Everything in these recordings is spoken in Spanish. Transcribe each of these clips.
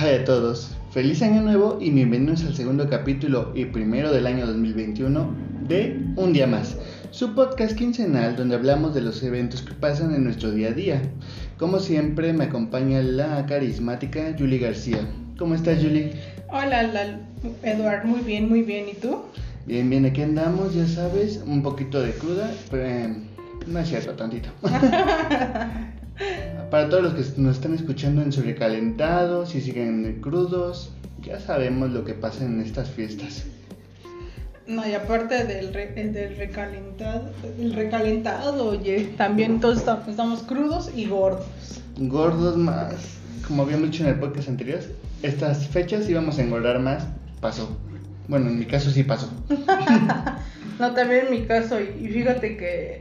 Hi a todos, feliz año nuevo y bienvenidos al segundo capítulo y primero del año 2021 de Un Día Más, su podcast quincenal donde hablamos de los eventos que pasan en nuestro día a día. Como siempre me acompaña la carismática Julie García. ¿Cómo estás Julie? Hola, la, Eduard, muy bien, muy bien, ¿y tú? Bien, bien, aquí andamos, ya sabes, un poquito de cruda, pero eh, no es cierto, tantito. Para todos los que nos están escuchando en sobrecalentado, si siguen crudos, ya sabemos lo que pasa en estas fiestas. No, y aparte del, del recalentado, el recalentado, oye, también todos estamos crudos y gordos. Gordos más, como habíamos dicho en el podcast anterior, estas fechas íbamos a engordar más, pasó. Bueno, en mi caso sí pasó. no, también en mi caso, y fíjate que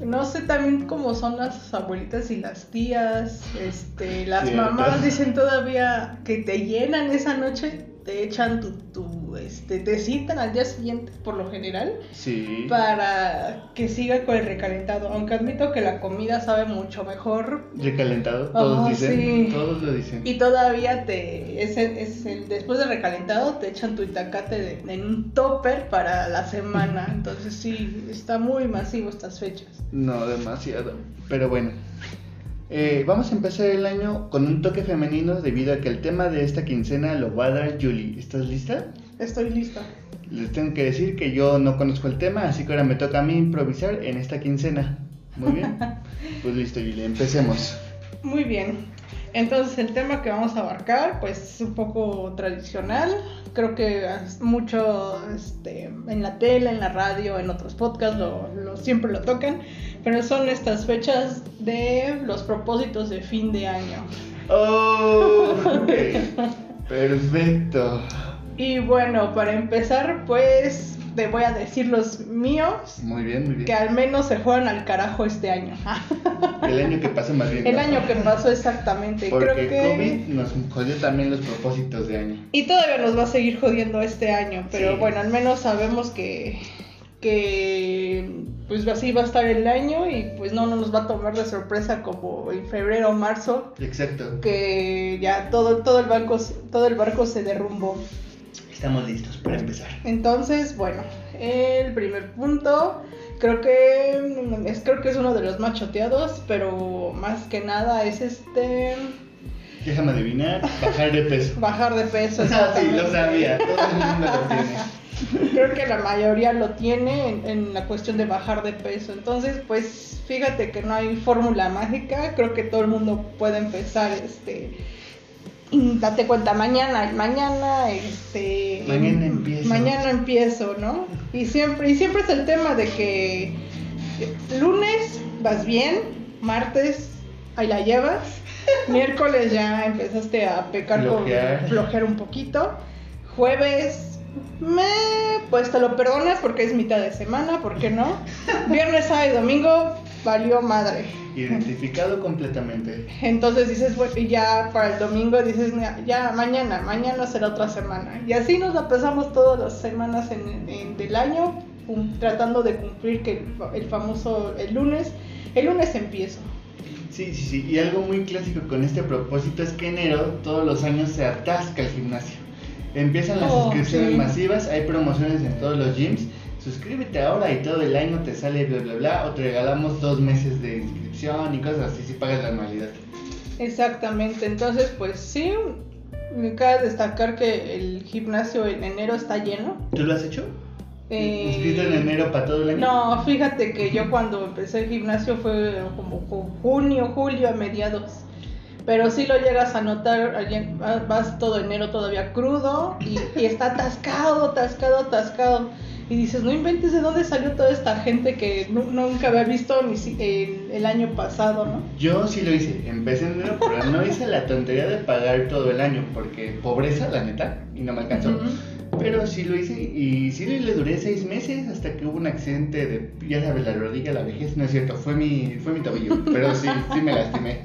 no sé también cómo son las abuelitas y las tías, este, las mamás dicen todavía que te llenan esa noche, te echan tu, tu, este, te citan al día siguiente por lo general. Sí. Para que siga con el recalentado, aunque admito que la comida sabe mucho mejor. Recalentado, todos dicen, todos lo dicen. Y todavía te, es, es el, después de recalentado te echan tu itacate en un topper para la semana, entonces sí, está muy masivo estas fechas. No, demasiado. Pero bueno. Eh, vamos a empezar el año con un toque femenino debido a que el tema de esta quincena lo va a dar Julie. ¿Estás lista? Estoy lista. Les tengo que decir que yo no conozco el tema, así que ahora me toca a mí improvisar en esta quincena. Muy bien. pues listo, Julie, empecemos. Muy bien. Entonces el tema que vamos a abarcar, pues es un poco tradicional. Creo que mucho este, en la tele, en la radio, en otros podcasts lo, siempre lo tocan pero son estas fechas de los propósitos de fin de año. Oh, perfecto. Y bueno, para empezar, pues te voy a decir los míos. Muy bien, muy bien. Que al menos se fueron al carajo este año. El año que pasó más bien. El año que pasó exactamente. Porque Creo que... COVID nos jodió también los propósitos de año. Y todavía nos va a seguir jodiendo este año, pero bueno, al menos sabemos que que pues así va a estar el año y pues no, no nos va a tomar de sorpresa como en febrero o marzo. Exacto. Que ya todo, todo, el, banco, todo el barco se derrumbó. Estamos listos para empezar. Entonces, bueno, el primer punto creo que es, creo que es uno de los más choteados, pero más que nada es este... Déjame adivinar, bajar de peso. bajar de peso, Ah, sí, lo sabía, todo el mundo lo tiene. Creo que la mayoría lo tiene en, la cuestión de bajar de peso. Entonces, pues fíjate que no hay fórmula mágica. Creo que todo el mundo puede empezar, este, date cuenta mañana, mañana, este, mañana empiezo, mañana empiezo, ¿no? Y siempre, y siempre es el tema de que lunes vas bien, martes ahí la llevas, miércoles ya empezaste a pecar flojear. con flojear un poquito, jueves me, pues te lo perdonas porque es mitad de semana, ¿por qué no? Viernes, sábado y domingo valió madre. Identificado completamente. Entonces dices, bueno, ya para el domingo dices, ya mañana, mañana será otra semana. Y así nos la pasamos todas las semanas en, del año, tratando de cumplir que el, el famoso, el lunes, el lunes empiezo. Sí, sí, sí. Y algo muy clásico con este propósito es que enero todos los años se atasca el gimnasio. Empiezan las Oh, inscripciones sí. masivas, hay promociones en todos los gyms. Suscríbete ahora y todo el año te sale bla bla bla o te regalamos dos meses de inscripción y cosas así si pagas la anualidad. Exactamente, entonces pues sí, me cabe destacar que el gimnasio en enero está lleno. ¿Tú lo has hecho? Eh, ¿Inscrito en enero para todo el año? No, fíjate que yo cuando empecé el gimnasio fue como ju- junio, julio a mediados. Pero sí lo llegas a notar, vas todo enero todavía crudo y, y está atascado, atascado, atascado. Y dices, no inventes de dónde salió toda esta gente que nu- nunca había visto ni si- el, el año pasado, ¿no? Yo sí lo hice, empecé en enero, pero no hice la tontería de pagar todo el año porque pobreza, la neta, y no me alcanzó. Ujú. Pero sí lo hice y sí le duré seis meses hasta que hubo un accidente de, ya sabes, la rodilla, la vejez, no es cierto, fue mi, fue mi tobillo, pero sí, sí me lastimé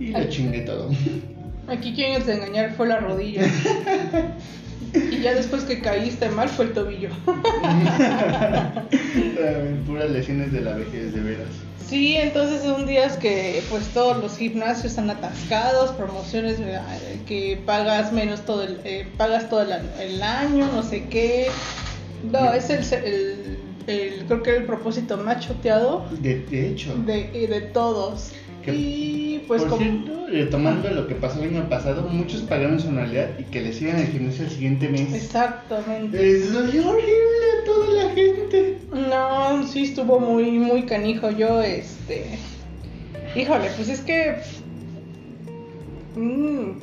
y lo chingué todo. Aquí quien te engañar fue la rodilla. Y ya después que caíste mal fue el tobillo. Puras lesiones de la vejez, de veras. Sí, entonces son días que pues todos los gimnasios están atascados, promociones que pagas menos todo el, eh, pagas todo el, el, año, no sé qué. No, es el, el, el, creo que el propósito más choteado. De, de hecho. De, de todos. Y pues Por como... cierto, retomando lo que pasó el año pasado, muchos pagaron su anualidad y que les sigan el gimnasio el siguiente mes. Exactamente. Les doy horrible a toda la gente. No, sí estuvo muy, muy canijo. Yo, este. Híjole, pues es que. Mm,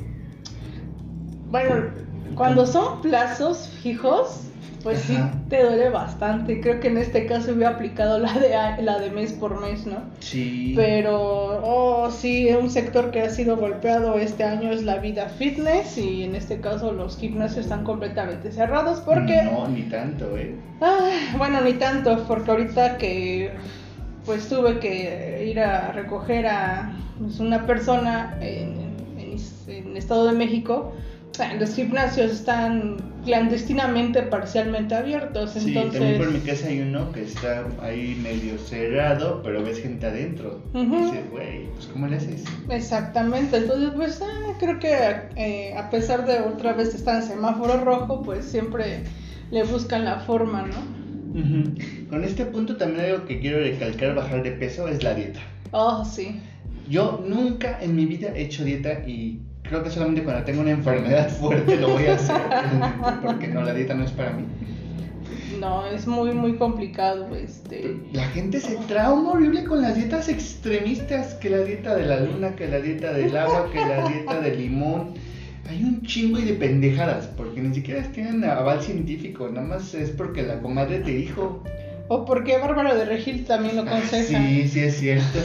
bueno, cuando son plazos fijos, pues sí te duele bastante. Creo que en este caso hubiera aplicado la de, la de mes por mes, ¿no? Sí. Pero, oh, sí, un sector que ha sido golpeado este año es la vida fitness y en este caso los gimnasios están completamente cerrados porque... No, ni tanto, ¿eh? Ah, bueno, ni tanto, porque ahorita que pues tuve que ir a recoger a pues, una persona en, en, en Estado de México, los gimnasios están clandestinamente parcialmente abiertos, Sí, también por mi casa hay uno que está ahí medio cerrado, pero ves gente adentro. Y dices, güey, pues ¿cómo le haces? Exactamente, entonces pues ah, creo que eh, a pesar de otra vez estar en semáforo rojo, pues siempre le buscan la forma, ¿no? Con este punto también algo que quiero recalcar, bajar de peso, es la dieta. Oh, sí. Yo nunca en mi vida he hecho dieta y creo que solamente cuando tengo una enfermedad fuerte lo voy a hacer. Porque no, la dieta no es para mí. No, es muy, muy complicado, este... La gente se trauma horrible con las dietas extremistas, que la dieta de la luna, que la dieta del agua, que la dieta del limón. Hay un chingo y de pendejadas, porque ni siquiera tienen aval científico, nada más es porque la comadre te dijo. O porque Bárbara de Regil también lo aconseja. Sí, sí es cierto.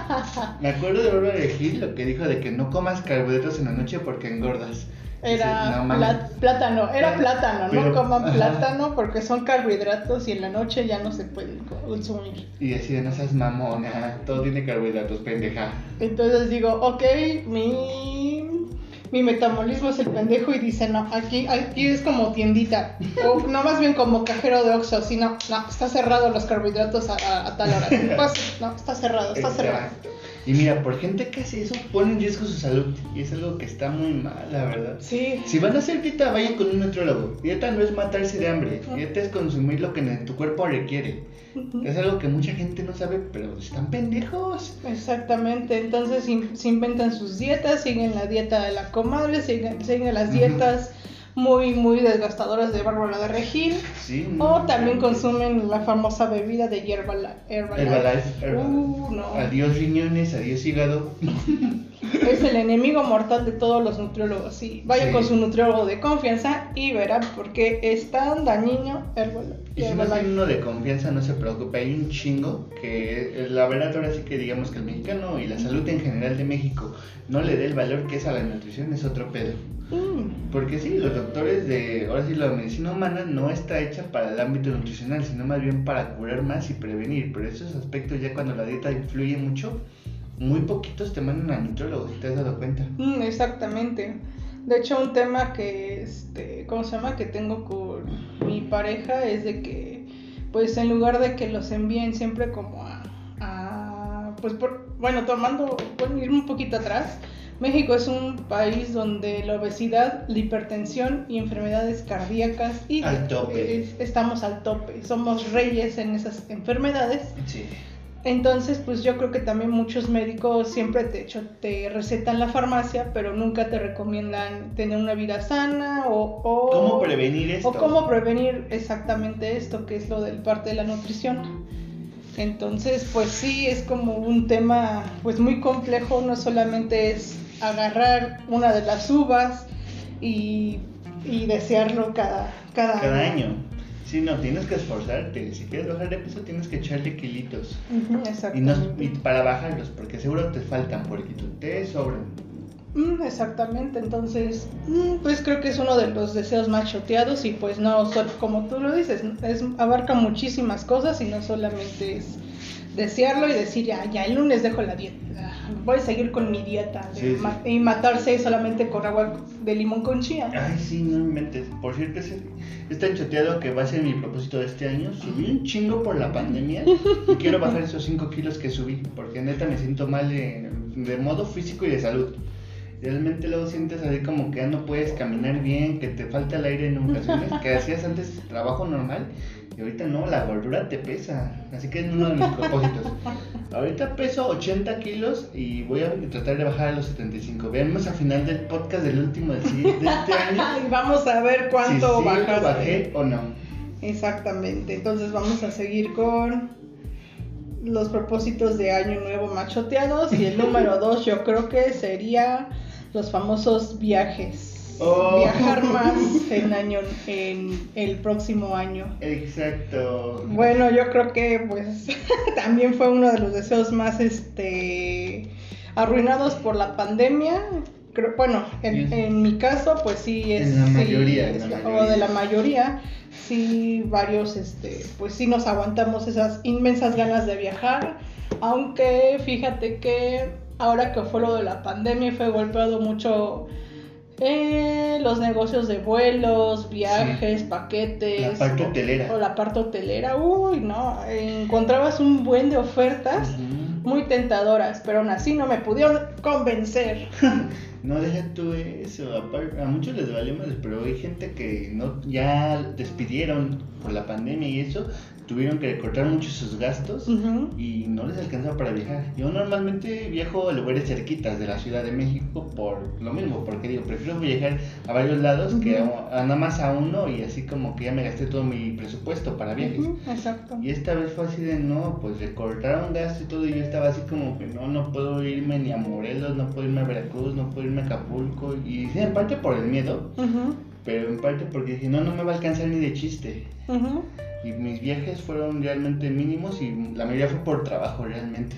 Me acuerdo de Bárbara de Gil lo que dijo de que no comas carbohidratos en la noche porque engordas. Era plátano, era Eh, plátano, pero- no coman ajá. plátano porque son carbohidratos y en la noche ya no se pueden consumir. Y decía, no seas mamona, todo tiene carbohidratos, pendeja. Entonces digo, ok, mi, mi metabolismo es el pendejo y dice, no, aquí, aquí es como tiendita. O no, más bien como cajero de Oxxo, si no, no, está cerrado los carbohidratos a, a- a tal hora. No, está cerrado, está cerrado. Y mira, por gente que hace eso, pone en riesgo su salud. Y es algo que está muy mal, la verdad. Sí, Si van a hacer dieta, vayan con un nutriólogo. Dieta no es matarse de hambre. Dieta es consumir lo que tu cuerpo requiere. Es algo que mucha gente no sabe, pero están pendejos. Exactamente, entonces se inventan sus dietas, siguen la dieta de la comadre, siguen, siguen las dietas muy, muy desgastadoras de Bárbara de Regil, Sí, no. o también consumen la famosa bebida de hierba Herbalife. Herbalife, Herbalife. Uh, no. Adiós riñones, adiós hígado. Es el enemigo mortal de todos los nutriólogos. Sí, vaya Sí. con su nutriólogo de confianza y verá por qué es tan dañino Herbalife. Y si no tiene uno de confianza, no se preocupe, hay un chingo que eh, la verdad ahora sí que digamos que el mexicano y la salud en general de México no le dé el valor que es a la nutrición, es otro pedo. Porque sí, los doctores de, ahora sí, la medicina humana no está hecha para el ámbito nutricional, sino más bien para curar más y prevenir. Pero esos aspectos ya cuando la dieta influye mucho, muy poquitos te mandan al nutrólogo, si te has dado cuenta. Mm, exactamente. De hecho, un tema que, este, ¿cómo se llama? Que tengo con mi pareja es de que, pues, en lugar de que los envíen siempre como a, a- pues, por, bueno, tomando, bueno, ir un poquito atrás, México es un país donde la obesidad, la hipertensión y enfermedades cardíacas y Al tope. es- estamos al tope. Somos reyes en esas enfermedades. Sí. Entonces, pues yo creo que también muchos médicos siempre te, te recetan la farmacia, pero nunca te recomiendan tener una vida sana o... o ¿Cómo prevenir esto? O cómo prevenir exactamente esto, que es lo del parte de la nutrición. Entonces, pues sí, es como un tema pues muy complejo, no solamente es agarrar una de las uvas y, y desearlo cada, cada, Cada año. Sí, no, tienes que esforzarte. Si quieres bajar de peso, tienes que echarle kilitos. Ujú, Y, no, y para bajarlos, porque seguro te faltan, porque tú te sobran. Mm, exactamente, entonces, mm, pues creo que es uno de los deseos más choteados y pues no, sol- como tú lo dices, es, abarca muchísimas cosas y no solamente es desearlo y decir, ya, ya el lunes dejo la dieta. Voy a seguir con mi dieta de Sí, sí. ma- y matarse solamente con agua de limón con chía. Ay, sí, no inventes. Por cierto, es, es tan choteado que va a ser mi propósito de este año. Subí un chingo por la pandemia y quiero bajar esos 5 kilos que subí. Porque neta me siento mal de, de modo físico y de salud. Realmente luego sientes así como que ya no puedes caminar bien, que te falta el aire en ocasiones, que hacías antes trabajo normal y ahorita no, la gordura te pesa. Así que es uno de mis propósitos. Ahorita peso 80 kilos y voy a tratar de bajar a los 75. Veamos al final del podcast del último del siguiente- de este año. Y vamos a ver cuánto si sí bajé o no. Exactamente. Entonces vamos a seguir con los propósitos de año nuevo machoteados. Y el número dos yo creo que sería los famosos viajes. Oh. Viajar más en año, en el próximo año. Exacto. Bueno, yo creo que pues también fue uno de los deseos más este arruinados por la pandemia. Creo, bueno, en, Sí. en mi caso, pues sí es En la sí, mayoría, en la o de la mayoría, sí varios este, pues sí nos aguantamos esas inmensas ganas de viajar, aunque fíjate que ahora que fue lo de la pandemia fue golpeado mucho eh, los negocios de vuelos, viajes, paquetes. La parte o- hotelera. O la parte hotelera. Uy, no. Encontrabas un buen de ofertas muy tentadoras, pero aún así no me pudieron convencer. No deja tú eso, apar- a muchos les vale más, pero hay gente que no ya despidieron por la pandemia y eso, tuvieron que recortar mucho sus gastos y no les alcanzaba para viajar. Yo normalmente viajo a lugares cerquitas de la Ciudad de México por lo mismo, porque digo, prefiero viajar a varios lados que a, a nada más a uno y así como que ya me gasté todo mi presupuesto para viajes. Exacto. Y esta vez fue así de no, pues recortaron gasto y todo, y yo estaba así como que no, no puedo irme ni a Morelos, no puedo irme a Veracruz, no puedo irme a Acapulco, y sí, en parte por el miedo, pero en parte porque dije, no, no me va a alcanzar ni de chiste. Y mis viajes fueron realmente mínimos y la mayoría fue por trabajo realmente.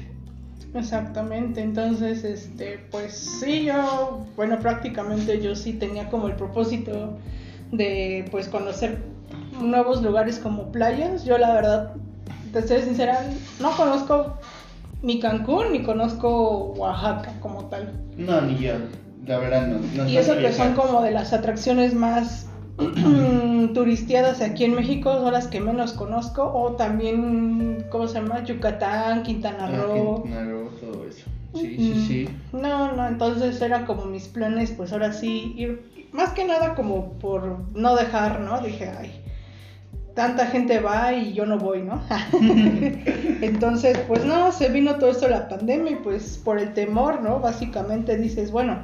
Exactamente, entonces, este, pues sí, yo, bueno, prácticamente yo sí tenía como el propósito de, pues, conocer nuevos lugares como playas. Yo, la verdad, te soy sincera, no conozco ni Cancún ni conozco Oaxaca como tal. No, ni yo, la verdad no. no Y eso que son como de las atracciones más turisteadas aquí en México, son las que menos conozco, o también, ¿cómo se llama? Yucatán, Quintana Ah, Roo. Quintana Roo, todo eso. Sí, sí, Mm, sí. No, no, entonces eran como mis planes, pues ahora sí, ir, más que nada como por no dejar, ¿no? Dije, ay, tanta gente va y yo no voy, ¿no? entonces, pues no, se vino todo esto la pandemia y pues por el temor, ¿no? Básicamente dices, bueno,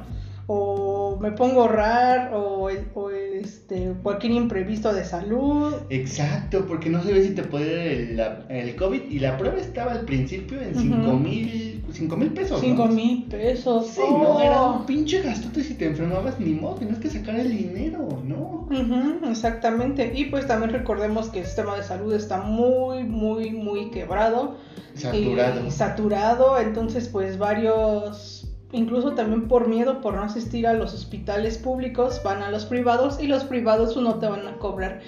o me pongo a ahorrar o, el- o este, cualquier imprevisto de salud. Exacto, porque no sabía si te podía dar el, la- el COVID y la prueba estaba al principio en Ujú. 5 mil cinco mil pesos. ¿no? Cinco mil pesos. Sí, no, era Oh. un pinche gastote si te enfermabas ni modo, tenías que sacar el dinero, ¿no? Exactamente. Y pues también recordemos que el sistema de salud está muy, muy, muy quebrado. Saturado. Y saturado. Entonces, pues varios, incluso también por miedo, por no asistir a los hospitales públicos, van a los privados y los privados no te van a cobrar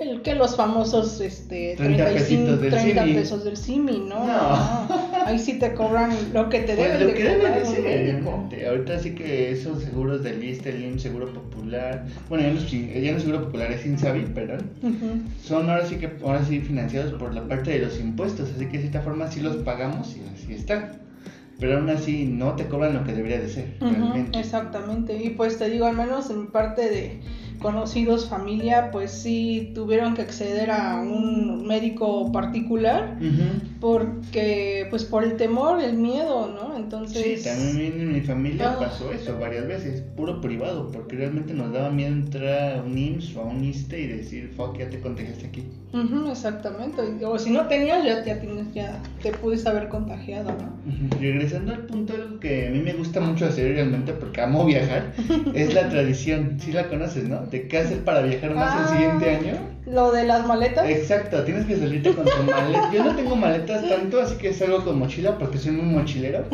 el que los famosos este 30 pesitos del 30 CIMI. pesos del CIMI, ¿no? No. Ahí sí te cobran lo que te Pues deben lo que de ser, realmente. Ahorita sí que esos seguros del el IMSS, Seguro Popular, bueno, ya no, ya no es Seguro Popular, es Insabi, perdón, son ahora sí que ahora sí financiados por la parte de los impuestos, así que de cierta forma sí los pagamos y así está. Pero aún así no te cobran lo que debería de ser, realmente. exactamente. Y pues te digo, al menos en parte de conocidos, familia, pues sí tuvieron que acceder a un médico particular porque, pues por el temor, el miedo, ¿no? Entonces... Sí, también en mi familia Ah. pasó eso varias veces, puro privado, porque realmente nos daba miedo entrar a un IMSS o a un ISSSTE y decir, fuck, ya te contagiaste aquí. Ujú, exactamente. O si no tenías, ya, ya, tienes, ya te pudiste haber contagiado, ¿no? Ujú. Regresando al punto, que a mí me gusta mucho hacer realmente, porque amo viajar, es la tradición, sí la conoces, ¿no? De qué hacer para viajar más Ah. el siguiente año. Lo de las maletas. Exacto, tienes que salirte con tu maleta. Yo no tengo maletas tanto, así que salgo con mochila porque soy muy mochilero.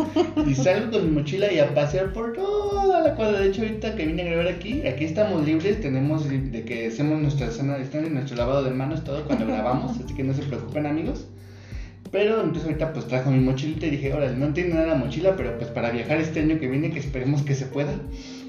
Y salgo con mi mochila y a pasear por toda la cuadra. De hecho, ahorita que vine a grabar aquí, aquí estamos libres. Tenemos de que hacemos nuestra zona de distancia, nuestro lavado de manos, todo cuando grabamos. Así que no se preocupen, amigos. Pero entonces ahorita pues trajo mi mochilita y dije, órale, no tiene nada la mochila, pero pues para viajar este año que viene, que esperemos que se pueda.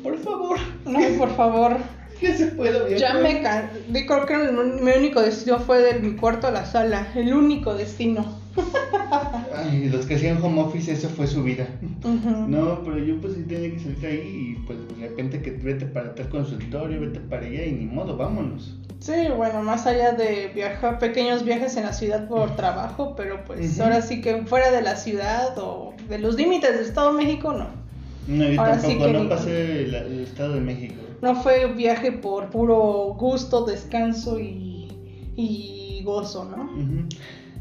Por favor. No, por favor. Que se pueda viajar. Ya me can... Creo que el- mi único destino fue de mi cuarto a la sala. El único destino. Ay, los que hacían home office, eso fue su vida. No, pero yo pues sí tenía que salir ahí y pues de repente que vete para tal consultorio, vete para allá y ni modo, vámonos. Sí, bueno, más allá de viajar, pequeños viajes en la ciudad por trabajo, pero pues ahora sí que fuera de la ciudad o de los límites del Estado de México, no. No, yo Ahora sí tampoco, que no ni- pasé el, el Estado de México. No fue viaje por puro gusto, descanso y, y gozo, ¿no? Ujú.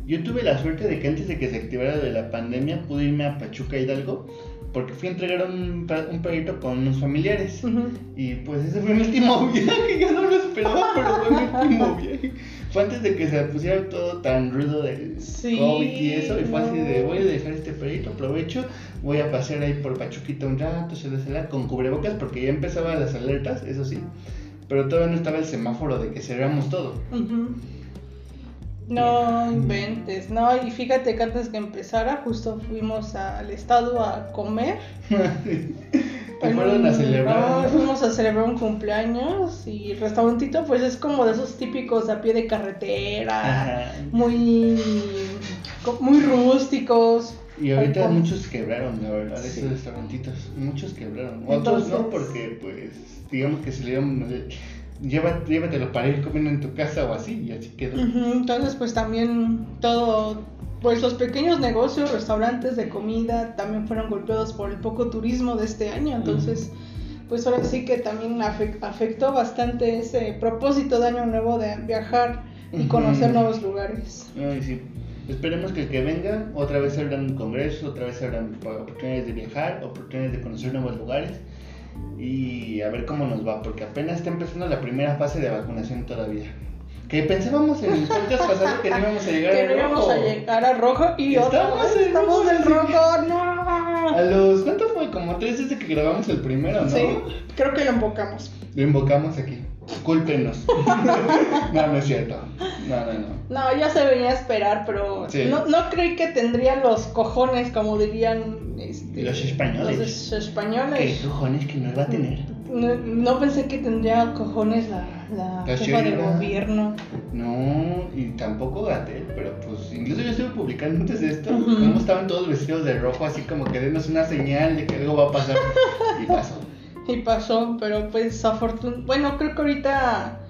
Yo tuve la suerte de que antes de que se activara de la pandemia pude irme a Pachuca Hidalgo porque fui a entregar un, un perrito con unos familiares. Y pues ese fue mi último viaje, yo no lo esperaba, pero fue mi último viaje. Fue antes de que se pusiera todo tan rudo de Sí, COVID y eso, y fue así de voy a dejar este perrito, aprovecho, voy a pasear ahí por Pachuquita un rato, se desala con cubrebocas porque ya empezaban las alertas, eso sí, pero todavía no estaba el semáforo de que cerramos todo. No inventes, no, y fíjate que antes que empezara, justo fuimos al estado a comer. Que fueron a celebrar. no, fuimos a celebrar un cumpleaños y el restaurantito pues es como de esos típicos a pie de carretera, Ajá. muy, muy rústicos. Y ahorita muchos quebraron, la verdad, Sí. esos restaurantitos. Muchos quebraron. Otros no, porque, pues, digamos que salieron. eh, lleva- Llévatelo para ir comiendo en tu casa o así, y así quedó. Entonces, pues también todo, pues los pequeños negocios, restaurantes de comida también fueron golpeados por el poco turismo de este año. Entonces, pues ahora sí que también afe- afectó bastante ese propósito de año nuevo de viajar y conocer nuevos lugares. Ay, sí. Esperemos que el que venga, otra vez abran congresos, otra vez abran oportunidades de viajar, oportunidades de conocer nuevos lugares y a ver cómo nos va, porque apenas está empezando la primera fase de vacunación todavía. Que pensábamos en el podcast pasado que no íbamos a llegar Que al no íbamos rojo. a llegar a rojo y otra Estamos vez en estamos rojo, en rojo, no. A los, ¿cuánto fue? Como tres desde que grabamos el primero, ¿no? Sí, creo que lo invocamos. Lo invocamos aquí. Cúlpenos. no, no es cierto. No, no, no. No, ya se venía a esperar, pero Sí. no, no creí que tendrían los cojones, como dirían este, Los españoles. los es- españoles. ¿Qué cojones que no iba a tener? No, no pensé que tendría cojones la, la La jefa de gobierno. No, y tampoco Gatel, pero pues incluso yo estuve publicando antes de esto cómo estaban todos vestidos de rojo, así como que denos una señal de que algo va a pasar. Y pasó. Y pasó, pero pues afortunadamente. Bueno, creo que ahorita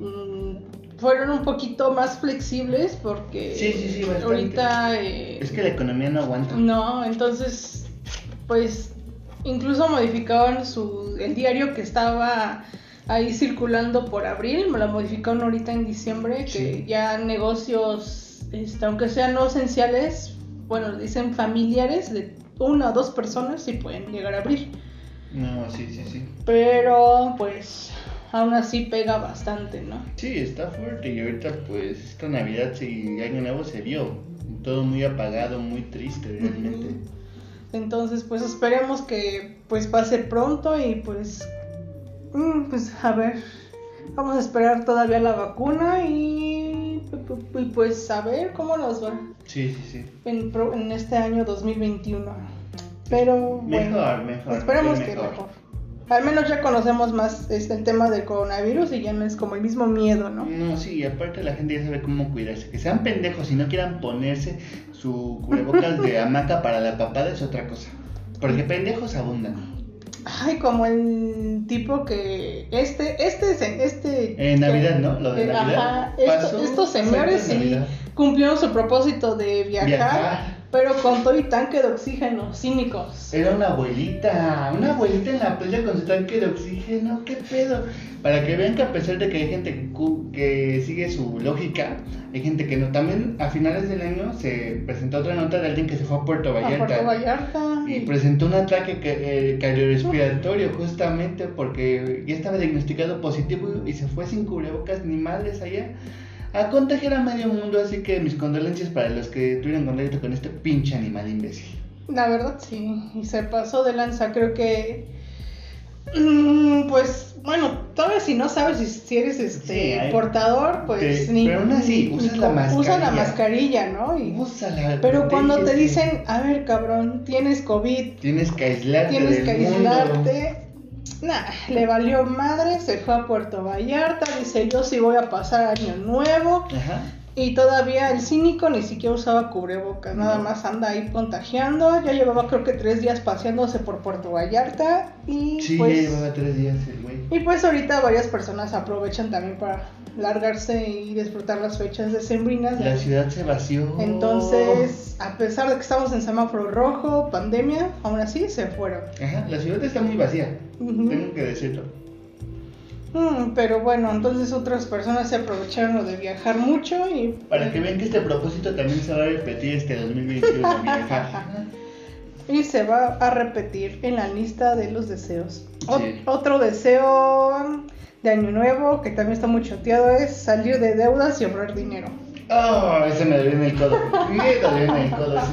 mm, fueron un poquito más flexibles porque Sí, sí, sí, bastante. ahorita. eh, Es que la economía no aguanta. No, entonces, pues incluso modificaron su, el diario que estaba ahí circulando por abril, me lo modificaron ahorita en diciembre, que ya negocios, este, aunque sean no esenciales, bueno, dicen familiares de una o dos personas, sí pueden llegar a abrir. No, sí, sí, sí. Pero pues aún así pega bastante, ¿no? Sí, está fuerte y ahorita pues esta Navidad y Año Nuevo se vio. Todo muy apagado, muy triste realmente. Entonces, pues esperemos que pues pase pronto y pues mm, pues a ver, vamos a esperar todavía la vacuna y, y, pues a ver cómo nos va Sí, sí, sí. en, pro- en este año 2021. Pero bueno, Mejor, mejor. esperemos sí, que mejor. Al menos ya conocemos más este, el tema del coronavirus y ya no es como el mismo miedo, ¿no? No, sí, y aparte la gente ya sabe cómo cuidarse. Que sean pendejos y no quieran ponerse su cubrebocas de hamaca para la papada es otra cosa. Porque pendejos abundan. Ay, como el tipo que este, este, se- este. En Navidad, ¿no? Lo de eh, Navidad. Ajá, esto- estos señores sí cumplieron su propósito de viajar, Viajar. Pero con todo y tanque de oxígeno, cínicos. Era una abuelita, una abuelita en la playa con su tanque de oxígeno, qué pedo. Para que vean que a pesar de que hay gente que, sigue su lógica, hay gente que no. También a finales del año se presentó otra nota de alguien que se fue a Puerto A Vallarta. Puerto Vallarta. Y y- presentó un ataque eh, cardiorrespiratorio justamente porque ya estaba diagnosticado positivo y se fue sin cubrebocas ni madres allá a contagiar a medio mundo. Así que mis condolencias para los que tuvieron contacto con este pinche animal imbécil. La verdad sí, y se pasó de lanza, creo que Mm, pues bueno, todavía si no sabes si, si eres este Sí, portador, pues Te- ni. pero aún así, ni- usas ni la con- Usa la mascarilla. mascarilla, ¿no? Y- Úsala, pero cuando te dicen, a ver, cabrón, tienes COVID, Tienes que aislarte tienes que mundo. Nah, le valió madre, se fue a Puerto Vallarta, dice yo sí voy a pasar año nuevo Ajá. Y todavía el cínico ni siquiera usaba cubrebocas, nada más anda ahí contagiando, ya llevaba creo que tres días paseándose por Puerto Vallarta y Sí, pues... ya llevaba tres días el güey. Y pues ahorita varias personas aprovechan también para largarse y disfrutar las fechas decembrinas. La ciudad se vació. Entonces, a pesar de que estamos en semáforo rojo, pandemia, aún así se fueron. Ajá, la ciudad está muy vacía. Tengo que decirlo. Mm, pero bueno, entonces otras personas se aprovecharon lo de viajar mucho y... Para que vean que este propósito también se va a repetir este 2021, viajar. Y se va a repetir en la lista de los deseos. Sí. Otro deseo de año nuevo que también está muy choteado es salir de deudas y ahorrar dinero. Oh, ese me dolió en el codo. Me dolió en el codo ese.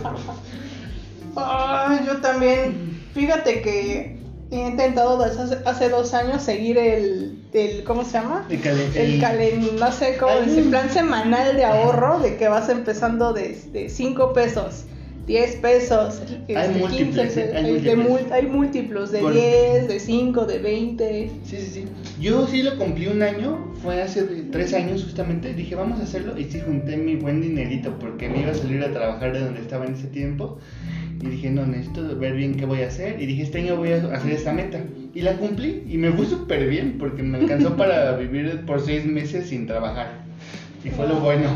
Ay, yo también. Fíjate que he intentado desde hace, dos años seguir el, el ¿cómo se llama? El calen- El el- calen, no sé cómo decir, plan semanal de ahorro, de que vas empezando de 5 pesos, 10 pesos, este, múltiples. Hay hay, de múltiples. mul- hay múltiplos de Por- 10, de 5, de 20. Sí, sí, sí. Yo sí lo cumplí un año, fue hace tres años justamente. Dije, vamos a hacerlo. Y sí junté mi buen dinerito porque me iba a salir a trabajar de donde estaba en ese tiempo. Y dije, no, necesito ver bien qué voy a hacer. Y dije, este año voy a hacer esta meta. Y la cumplí y me fue súper bien porque me alcanzó para vivir por seis meses sin trabajar. Y fue lo bueno.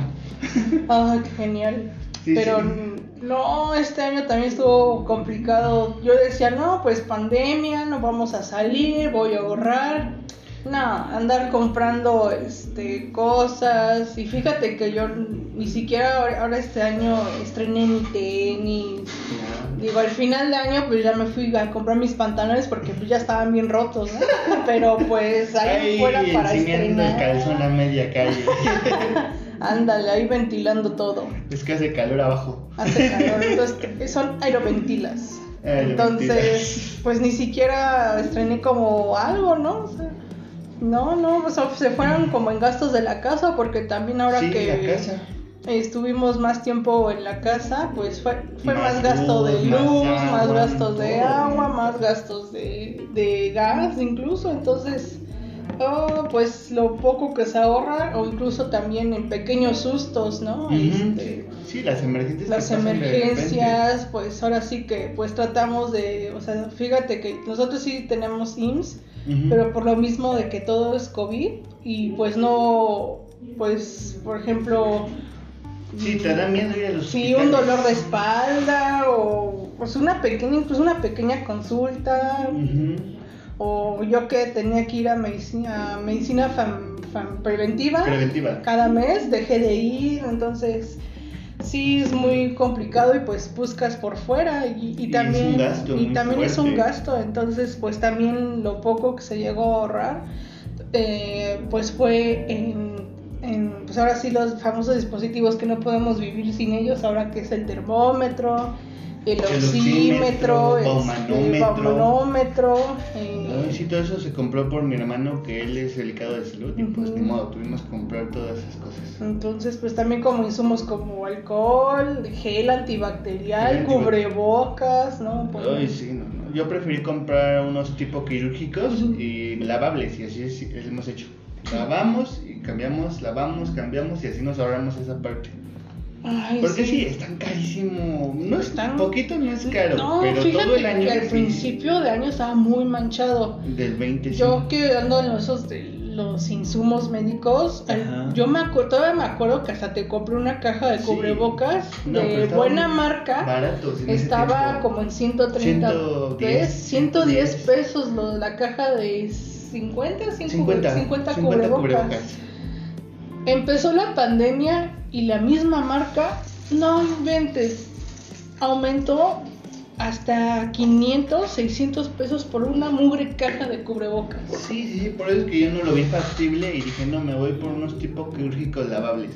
Ay, qué genial. Sí, Pero sí. mm, no, este año también estuvo complicado. Yo decía, no, pues pandemia, no vamos a salir, voy a ahorrar. No, andar comprando este cosas. Y fíjate que yo ni siquiera ahora, ahora este año estrené mi tenis. Digo, al final de año pues ya me fui a comprar mis pantalones porque pues ya estaban bien rotos, ¿no? Pero pues ahí Ahí fuera para enseñando el estrenar. calzón a media calle. Ándale, ahí ventilando todo. es que hace calor abajo. hace calor, entonces son aeroventilas. Aeroventilas. Entonces, pues ni siquiera estrené como algo, ¿no? O sea, no, no, o sea, se fueron como en gastos de la casa, porque también ahora sí, que la casa. estuvimos más tiempo en la casa, pues fue, fue más, Más gasto de luz, más más, agua, gastos de agua, más gastos de, de gas incluso, entonces... oh, pues lo poco que se ahorra o incluso también en pequeños sustos, ¿no? Este, Sí, las emergencias. las emergencias, pues ahora sí que pues tratamos de, o sea, fíjate que nosotros sí tenemos IMSS, pero por lo mismo de que todo es COVID y pues no, pues por ejemplo, Sí, te da miedo ir a los sí, un dolor de espalda o pues una pequeña, incluso una pequeña consulta. O yo que tenía que ir a medicina, a medicina fam- fam- preventiva Preventiva. cada mes dejé de ir, entonces sí es muy complicado y pues buscas por fuera y, y Y es también un y también es un gasto, entonces pues también lo poco que se llegó a ahorrar eh, pues fue en, en, pues ahora sí los famosos dispositivos que no podemos vivir sin ellos, ahora que es el termómetro, el, El oxímetro, oxímetro, este, baumanómetro. baumanómetro, Ay, sí, todo eso se compró por mi hermano, que él es delicado de salud, y pues ni modo, tuvimos que comprar todas esas cosas. Entonces, pues también como insumos como alcohol, gel antibacterial, Gel cubrebocas, ¿no? Pues, Ay, sí, no, no. Yo preferí comprar unos tipo quirúrgicos Ujú. y lavables, y así es, es- hemos hecho. Lavamos y cambiamos, lavamos, cambiamos, y así nos ahorramos esa parte. Ay, Porque sí, es tan carísimo. No es Están- poquito, no es caro, No, pero fíjate todo el año que al sí, principio de año estaba muy manchado. del 20 sí. Yo que ando en esos de los insumos médicos, al- Ajá. yo me acuerdo, todavía me acuerdo que hasta te compré una caja de Sí. cubrebocas No, pero de buena marca. ese Estaba como en 130 110, pesos, 110 110 pesos lo, la caja de 50, 50, 50, 50 cubrebocas. cubrebocas. Empezó la pandemia y la misma marca, no inventes, aumentó hasta 500, 600 pesos por una mugre caja de cubrebocas. Sí, sí, sí, por eso es que yo no lo vi factible y dije, no, me voy por unos tipo quirúrgicos lavables.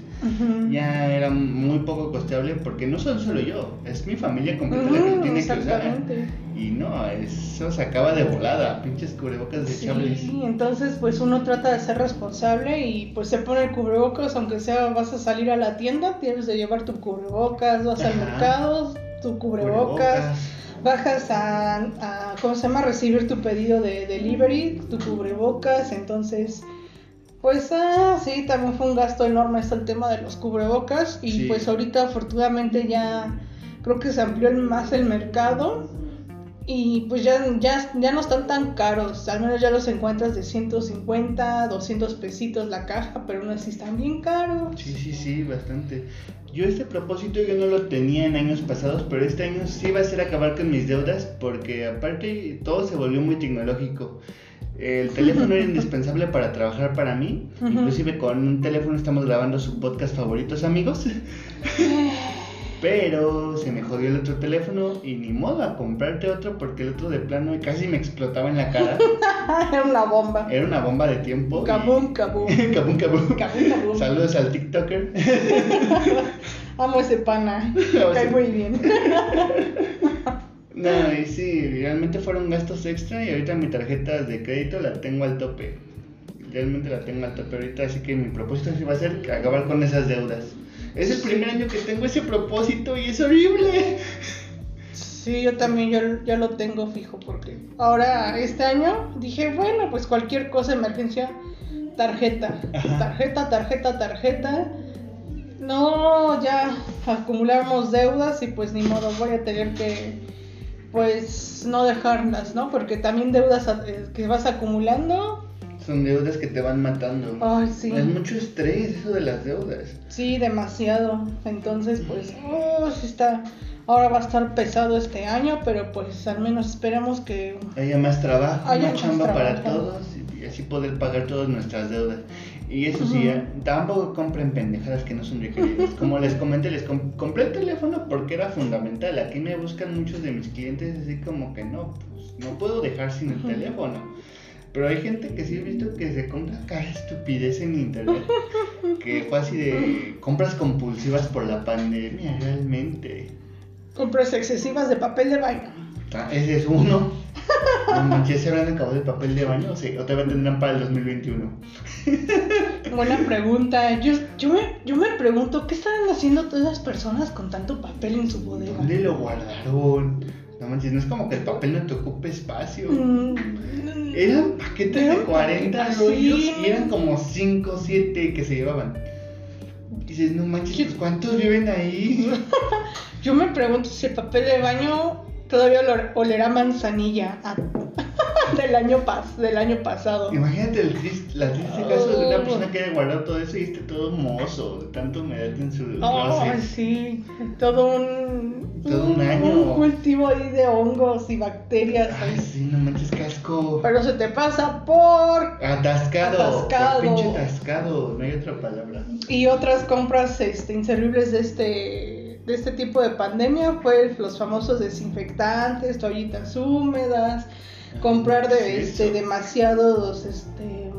Ya era muy poco costeable porque no soy solo yo, es mi familia completa la que tiene que usar. exactamente. Y no, eso se acaba de volada, pinches cubrebocas desechables. Sí, entonces pues uno trata de ser responsable y pues se pone el cubrebocas, aunque sea vas a salir a la tienda, tienes de llevar tu cubrebocas, vas al mercado, tu cubrebocas, bajas a, a, ¿cómo se llama? recibir tu pedido de delivery, tu cubrebocas, entonces pues ah, sí, también fue un gasto enorme este el tema de los cubrebocas y Sí. pues ahorita afortunadamente ya creo que se amplió más el mercado y pues ya, ya, ya no están tan caros, al menos ya los encuentras de 150, 200 pesitos la caja, pero aún así están bien caros. Sí, sí, sí, bastante. Yo este propósito yo no lo tenía en años pasados, pero este año sí va a ser acabar con mis deudas porque aparte todo se volvió muy tecnológico. El teléfono era indispensable para trabajar para mí. Inclusive con un teléfono estamos grabando su podcast favoritos amigos. Pero se me jodió el otro teléfono y ni modo a comprarte otro porque el otro de plano casi me explotaba en la cara. Era una bomba. Era una bomba de tiempo. kabum. Kabum, kabum. Kabum, kabum. Saludos al TikToker. Amo ese pana. Cae muy bien. No, y sí, realmente fueron gastos extra y ahorita mi tarjeta de crédito la tengo al tope. Realmente la tengo al tope ahorita, así que mi propósito sí va a ser acabar con esas deudas. Es el primer año que tengo ese propósito y es horrible. Sí, yo también yo, ya lo tengo fijo porque ahora este año dije, bueno, pues cualquier cosa, emergencia, tarjeta, tarjeta, tarjeta, tarjeta. No, ya acumulamos deudas y pues ni modo, voy a tener que, pues, no dejarlas, ¿no? Porque también deudas eh, que vas acumulando, Son deudas que te van matando. ay, sí. Es mucho estrés eso de las deudas. Sí, demasiado. Entonces, pues, oh, sí está. Ahora va a estar pesado este año, pero pues al menos esperemos que. Haya más trabajo, Haya más chamba para todos y así poder pagar todas nuestras deudas. Y eso sí, eh, tampoco compren pendejadas que no son requeridas. Como les comenté, les com- compré el teléfono porque era fundamental. Aquí me buscan muchos de mis clientes así como que no, pues no puedo dejar sin el teléfono. Pero hay gente que sí he visto que se compra cada estupidez en internet. que fue así de compras compulsivas por la pandemia, realmente. Compras excesivas de papel de baño. Ah, Ese es uno. No manches, ¿se habrán acabado el papel de baño? Sí, o todavía tendrán para el 2021. Buena pregunta. Yo, yo, me, yo me pregunto, ¿qué están haciendo todas las personas con tanto papel en su bodega? ¿Dónde lo guardaron? No manches, no es como que el papel no te ocupe espacio. Mm, Eran paquetes de Eran 40 paquetes, rollos sí. y eran como 5 o 7 que se llevaban. Y dices, no manches, pues, ¿cuántos viven ahí? Yo me pregunto si el papel de baño todavía olerá manzanilla del, año pas, del año pasado. Imagínate el triste, la triste caso de una Oh. persona que haya guardado todo eso y esté todo mozo, de tanto humedad en su Oh, closet. sí, todo un, Todo un año. un cultivo ahí de hongos y bacterias. Ay, ahí. sí, no manches, qué asco. Pero se te pasa por Atascado, Atascado. por pinche atascado, no hay otra palabra. y otras compras este, inservibles de este de este tipo de pandemia fue los famosos desinfectantes, toallitas húmedas, comprar de Sí, este demasiados este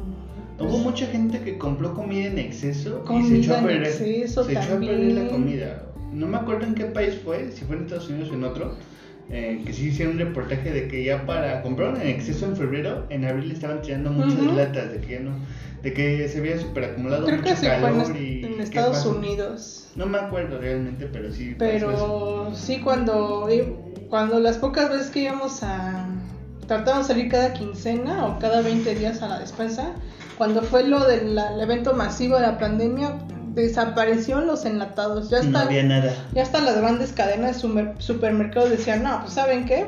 Hubo pues, mucha gente que compró comida en exceso y Comida se echó a perder. se echó a perder la comida. No me acuerdo en qué país fue, si fue en Estados Unidos o en otro, eh, que sí hicieron un reportaje de que ya para compraron en exceso en febrero, en abril estaban tirando muchas latas de que ya no, de que se había super acumulado creo mucho que sí fue en, calor est- y en ¿qué Estados? Unidos. No me acuerdo realmente, pero sí. Pero sí cuando, cuando las pocas veces que íbamos a tratábamos de salir cada quincena o cada 20 días a la despensa, cuando fue lo del la- evento masivo de la pandemia, desaparecieron los enlatados. Ya no está, había nada. ya hasta las grandes cadenas de super- supermercados decían, no, pues saben qué,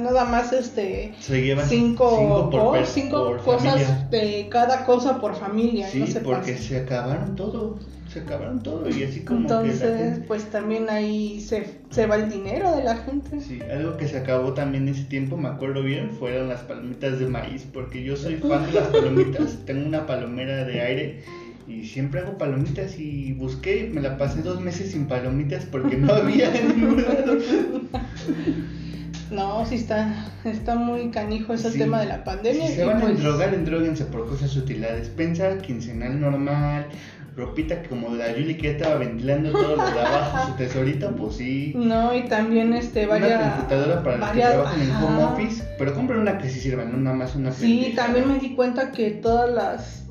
nada más este Se llevan cinco, por, por, cinco por cosas familia. de cada cosa por familia. Sí, no se porque pasen. se acabaron todo. Se acabaron todo y así como que la Entonces, gente- pues también ahí se, se va el dinero de la gente. Sí, algo que se acabó también ese tiempo, me acuerdo bien, fueron las palomitas de maíz, porque yo soy fan de las palomitas, tengo una palomera de aire y siempre hago palomitas y busqué, me la pasé dos meses sin palomitas porque no había en ningún lado. No, sí está, está muy canijo ese Sí. tema de la pandemia. Si se van a pues- drogar, endróguense por cosas utilidades. Pensa quincenal normal, ropita que como la Yuli que ya estaba ventilando todo lo de abajo, su tesorito, pues sí. No, y también este Una vaya. computadora para los que trabajan en home office, pero compren una que sí sirva, no nada más una Sí, también me di cuenta que todas las.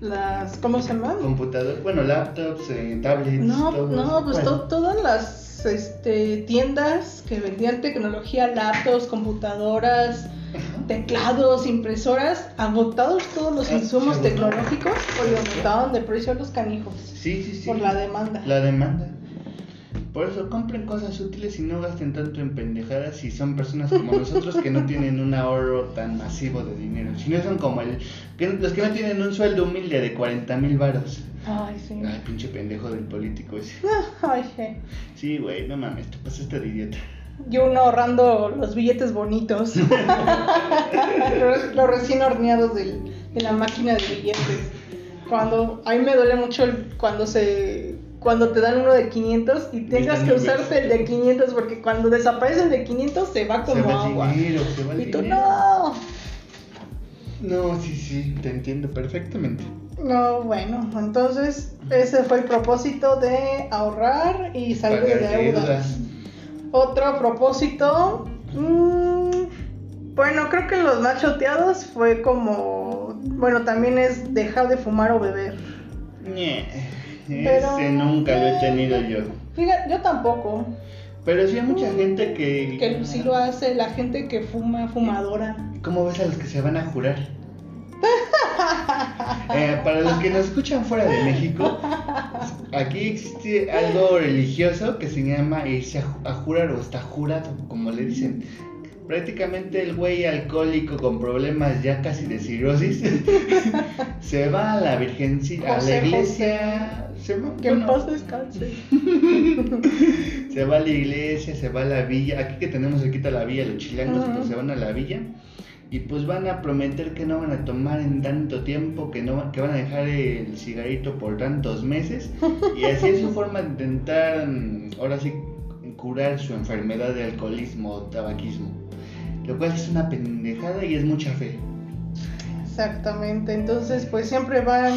Las ¿Cómo se llaman? Computador, bueno, laptops, eh, tablets, No, todo no, pues Bueno, to- todas las este, tiendas que vendían tecnología, laptops, computadoras, ajá. teclados, impresoras, agotados todos los Ah, insumos tecnológicos, pues aumentaban de precio a los canijos Sí, sí, sí. por la demanda. La demanda. Por eso compren cosas útiles y no gasten tanto en pendejadas si son personas como nosotros que no tienen un ahorro tan masivo de dinero. Si no son como el, que- los que no tienen un sueldo humilde de 40 mil varos. Ay, sí. Ay, pinche pendejo del político ese. Ay, sí. Sí, güey, no mames, te pasaste de idiota. Y uno ahorrando los billetes bonitos. los, los recién horneados del- de la máquina de billetes. Cuando, a mí me duele mucho el- cuando se cuando te dan uno de 500 y tengas que usarte el de 500 porque cuando desaparece el de 500 se va como se va agua. el dinero, se va el Y tú no. No, sí, sí, te entiendo perfectamente. No, bueno, entonces ese fue el propósito de ahorrar y salir de deudas. Otro propósito, mm, bueno, creo que los más choteados fue como, bueno, también es dejar de fumar o beber. Ñe, Pero- Ese nunca lo he tenido yo. Fíjate, yo tampoco, Pero sí hay mucha gente que... que sí lo hace la gente que fuma, fumadora. ¿Cómo ves a los que se van a jurar? Eh, para los que nos escuchan fuera de México, aquí existe algo religioso que se llama irse a, ju- a jurar o está jurado, como le dicen. Prácticamente el güey alcohólico con problemas ya casi de cirrosis se va a la virgencita, a la iglesia, se va, Que en bueno, paz descanse. se va a la iglesia, se va a la villa. Aquí que tenemos cerquita la villa, los chilangos, pues se van a la villa. Y pues van a prometer que no van a tomar en tanto tiempo, que no que van a dejar el cigarrito por tantos meses. Y así es su forma de intentar, mm, ahora sí, curar su enfermedad de alcoholismo o tabaquismo. Lo cual es una pendejada y es mucha fe. Exactamente, entonces pues siempre van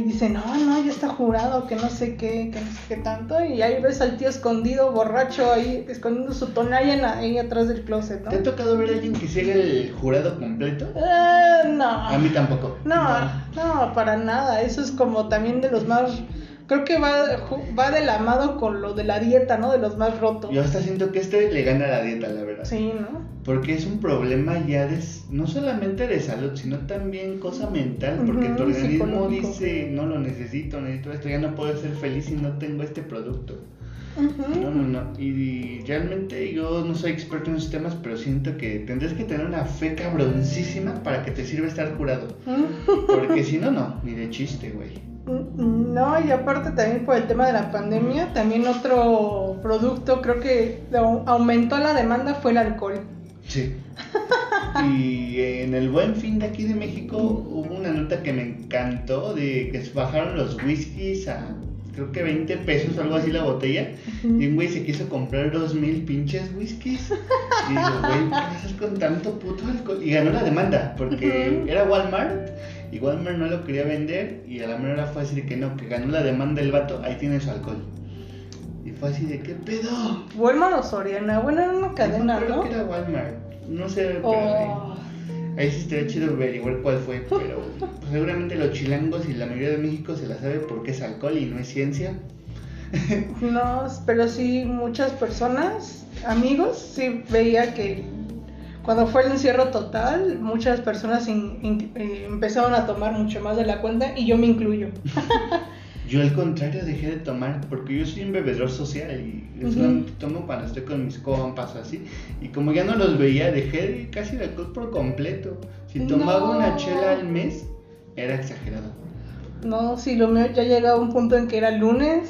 y dicen, no, no, ya está jurado, que no sé qué, que no sé qué tanto, y ahí ves al tío escondido, borracho, ahí escondiendo su tonalla ahí atrás del closet, ¿no? ¿Te ha tocado ver a alguien que siga el jurado completo? Eh, no. A mí tampoco. No, no, para nada. Eso es como también de los más. Creo que va, va del amado con lo de la dieta, ¿no? De los más rotos. Yo hasta siento que este le gana la dieta, la verdad. Sí, ¿no? Porque es un problema ya de, no solamente de salud, sino también cosa mental, porque tu organismo psicológico. dice, no lo necesito, necesito esto, ya no puedo ser feliz si no tengo este producto. No, no, no. Y realmente yo no soy experto en esos temas, pero siento que tendrás que tener una fe cabroncísima para que te sirva estar curado. Porque si no, no, ni de chiste, güey. No, y aparte también por el tema de la pandemia, también otro producto creo que au- aumentó la demanda fue el alcohol. Sí. Y en el buen fin de aquí de México hubo una nota que me encantó de que bajaron los whiskies a creo que 20 pesos algo así la botella. Y un güey se quiso comprar dos mil pinches whiskies. Y digo, güey, ¿qué haces con tanto puto alcohol? Y ganó la demanda, porque era Walmart. Y Walmart no lo quería vender. Y a la mera hora fue así de que no, que ganó la demanda el vato, ahí tiene su alcohol. Y fue así de, ¿qué pedo? Walmart o Soriana, bueno, era una cadena, Creo ¿no? que era Walmart. No sé, Oh, ahí sí estaría chido averiguar cuál fue. Pero pues, seguramente los chilangos y la mayoría de México se la sabe porque es alcohol y no es ciencia. no, pero sí muchas personas, amigos, sí veía que cuando fue el encierro total, muchas personas in- in- eh, empezaron a tomar mucho más de la cuenta y yo me incluyo. Yo al contrario dejé de tomar porque yo soy un bebedor social y Ujú. solamente tomo cuando estoy con mis compas o así. Y como ya no los veía, dejé de- casi el alcohol por completo. Si tomaba No. una chela al mes, era exagerado. No, sí, lo mío ya llegaba a un punto en que era lunes.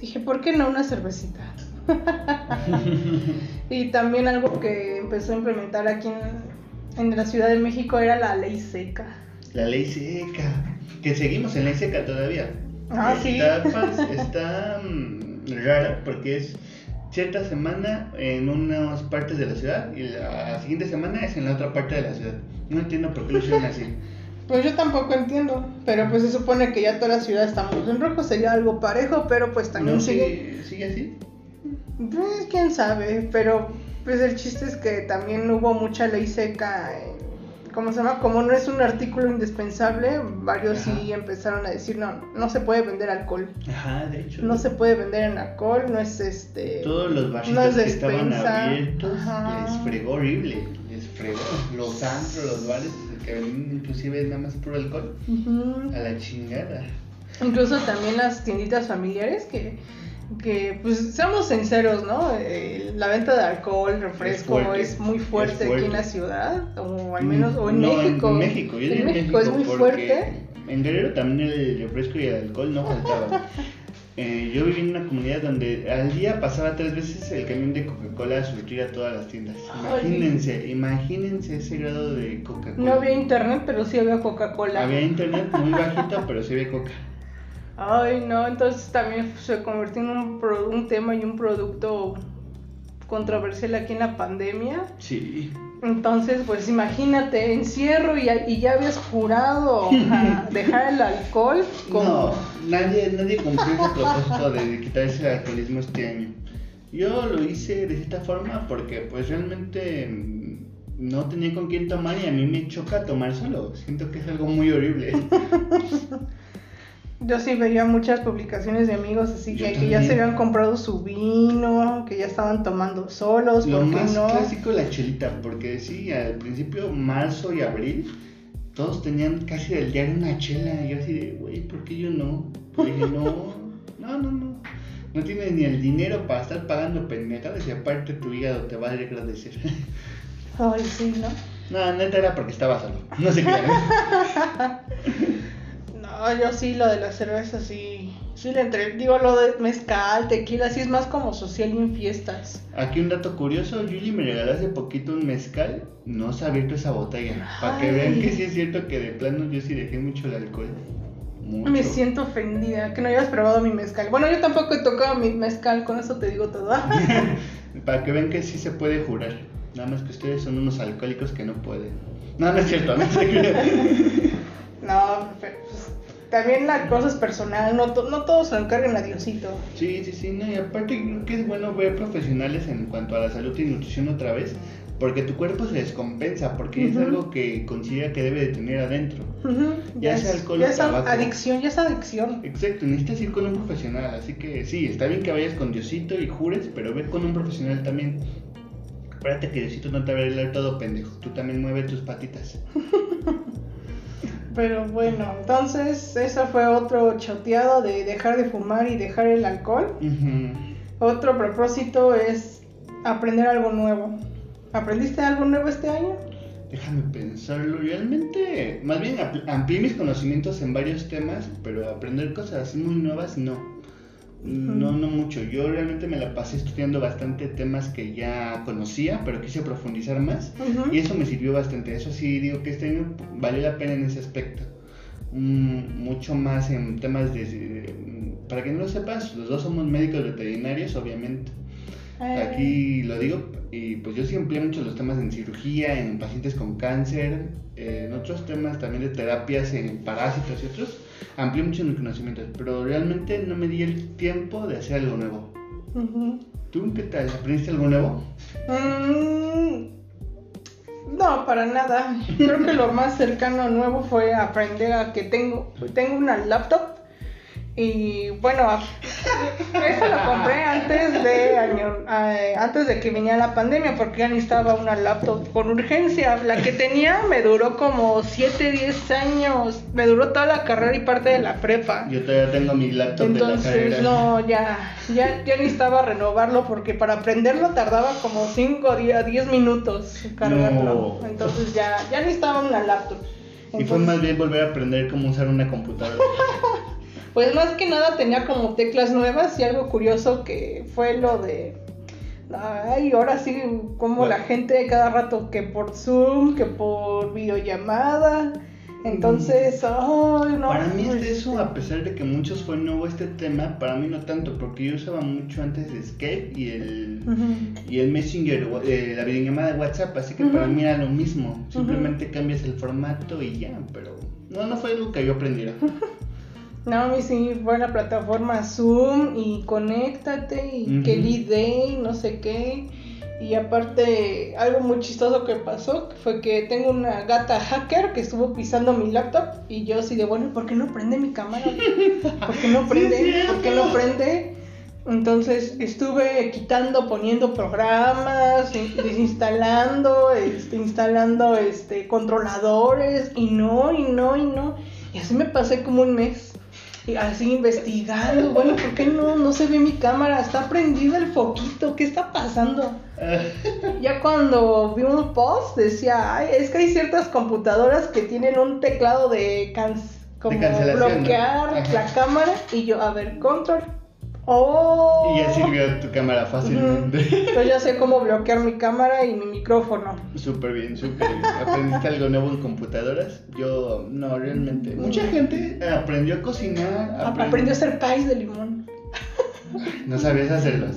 Dije, ¿por qué no una cervecita? y también algo que empezó a implementar aquí en, en la Ciudad de México era la ley seca. La ley seca. Que seguimos en ley seca todavía. Ah, sí. Está, está, mm, rara porque es cierta semana en unas partes de la ciudad y la siguiente semana es en la otra parte de la ciudad. No entiendo por qué lo hicieron así. Pues yo tampoco entiendo, pero pues se supone que ya toda la ciudad estamos en rojo, sería algo parejo, pero pues también ¿No sigue... sigue, así? Pues quién sabe, pero pues el chiste es que también hubo mucha ley seca, ¿cómo se llama? Como no es un artículo indispensable, varios Ajá. sí empezaron a decir, no, no se puede vender alcohol, Ajá, de hecho. no se puede vender en alcohol, no es este... Todos los No barritos es que estaban abiertos Ajá. les fregó horrible. Les fregó. Los antros, los bares que venden inclusive nada más puro alcohol. A la chingada. Incluso también las tienditas familiares que, que pues seamos sinceros, ¿no? Eh, la venta de alcohol, refresco fuerte, es, muy fuerte, es aquí en fuerte. la ciudad, o al menos, o en No, México. En México, yo En diría México es muy fuerte. En Guerrero también el refresco y el alcohol no faltaban. Eh, yo viví en una comunidad donde al día pasaba tres veces el camión de Coca-Cola a surtir a todas las tiendas. Ay. Imagínense, imagínense ese grado de Coca-Cola. No había internet, pero sí había Coca-Cola. Había internet muy bajito, pero sí había coca. Ay, no, entonces también se convirtió en un, pro- un tema y un producto controversial aquí en la pandemia. Sí. Entonces, pues imagínate, encierro y, ya- y ya habías jurado a dejar el alcohol. Como... No, nadie, nadie cumplió ese propósito de quitarse el alcoholismo este año. Yo lo hice de cierta forma porque pues realmente no tenía con quién tomar y a mí me choca tomar solo. Siento que es algo muy horrible. Yo sí veía muchas publicaciones de amigos así que, que ya se habían comprado su vino, que ya estaban tomando solos, Lo ¿por qué más no? clásico la chelita, porque sí, al principio, marzo y abril, todos tenían casi del diario una chela. Y yo así de, güey, ¿por qué yo no? Dije, no, no, no, no. No tienes ni el dinero para estar pagando pendejadas y aparte tu hígado te va a agradecer. Ay, sí, ¿no? No, neta era porque estaba solo. No sé qué. No, yo sí, lo de la cerveza sí, sí le entré. Digo, lo de mezcal, tequila, sí es más como social y en fiestas. Aquí un dato curioso, Julie me regaló hace poquito un mezcal, no se ha abierto esa botella. Para que vean que sí es cierto que de plano yo sí dejé mucho el alcohol. Mucho. Me siento ofendida, que no hayas probado mi mezcal. Bueno, yo tampoco he tocado mi mezcal, con eso te digo todo. Para que vean que sí se puede jurar. Nada más que ustedes son unos alcohólicos que no pueden. No, no es cierto, no se no, pero también la cosa es personal, no, to- no todos se lo encarguen a Diosito. Sí, sí, sí, no, y aparte creo que es bueno ver profesionales en cuanto a la salud y nutrición otra vez, porque tu cuerpo se descompensa, porque es algo que considera que debe de tener adentro. Ya Ya, sea alcohol ya o es tabaco. adicción, ya es adicción. Exacto, necesitas ir con un profesional, así que sí, está bien que vayas con Diosito y jures, pero ve con un profesional también. Acuérdate que Diosito no te va a arreglar todo pendejo, tú también mueve tus patitas. Pero bueno, entonces eso fue otro choteado de dejar de fumar y dejar el alcohol. Otro propósito es aprender algo nuevo. ¿Aprendiste algo nuevo este año? Déjame pensarlo, realmente, más bien amplié mis conocimientos en varios temas, pero aprender cosas así muy nuevas no. No, no mucho. Yo realmente me la pasé estudiando bastante temas que ya conocía, pero quise profundizar más. Y eso me sirvió bastante. Eso sí, digo que este año valió la pena en ese aspecto. Mm, mucho más en temas de... de- Para que no lo sepas, los dos somos médicos veterinarios, obviamente. Aquí lo digo, y pues yo sí empleé mucho los temas en cirugía, en pacientes con cáncer, en otros temas también de terapias en parásitos y otros. Amplié mucho mis conocimientos, pero realmente no me di el tiempo de hacer algo nuevo. ujú. ¿Tú qué tal? ¿Aprendiste algo nuevo? Mm, no, para nada. Creo que lo más cercano nuevo fue aprender a que tengo, tengo una laptop. Y bueno, eso lo compré antes de año, eh, antes de que viniera la pandemia, porque ya necesitaba una laptop con urgencia. La que tenía me duró como 7, 10 años. Me duró toda la carrera y parte de la prepa. Yo todavía tengo mi laptop de la Entonces, carrera. no, ya, ya, ya necesitaba renovarlo porque para aprenderlo tardaba como 5 días, 10 minutos cargarlo. No. Entonces ya, ya necesitaba una laptop. Y fue Entonces, más bien volver a aprender cómo usar una computadora. Pues más que nada tenía como teclas nuevas y algo curioso que fue lo de... Ay, ahora sí, como la gente cada rato que por Zoom, que por videollamada, Entonces, ay, no. Para mí este eso, a pesar de que muchos fue nuevo este tema, para mí no tanto, porque yo usaba mucho antes de Skype y el, y el Messenger, eh, la videollamada de WhatsApp, así que para mí era lo mismo. Simplemente cambias el formato y ya, pero no, no fue algo que yo aprendiera. No, a mí sí fue la plataforma Zoom y conéctate y Ujú. que el ID y no sé qué. Y aparte, algo muy chistoso que pasó fue que tengo una gata hacker que estuvo pisando mi laptop y yo así de, bueno, ¿por qué no prende mi cámara? ¿Por qué no prende? ¿Por qué no prende? Entonces estuve quitando, poniendo programas, in- desinstalando, este, instalando este, controladores y no, y no, y no. Y así me pasé como un mes. Y así investigando, bueno, ¿por qué no? No se ve mi cámara, está prendido el foquito, ¿qué está pasando? Ya cuando vi un post decía, ay, es que hay ciertas computadoras que tienen un teclado de, can- como bloquear la cámara y yo, a ver, control. Oh. Y ya sirvió tu cámara fácilmente. Ujú. Yo ya sé cómo bloquear mi cámara y mi micrófono. Súper bien, súper bien. ¿Aprendiste algo nuevo en computadoras? Yo, no, realmente. Mucha gente aprendió a cocinar. Ap- aprend- Aprendí a hacer país de limón. No sabías hacerlos.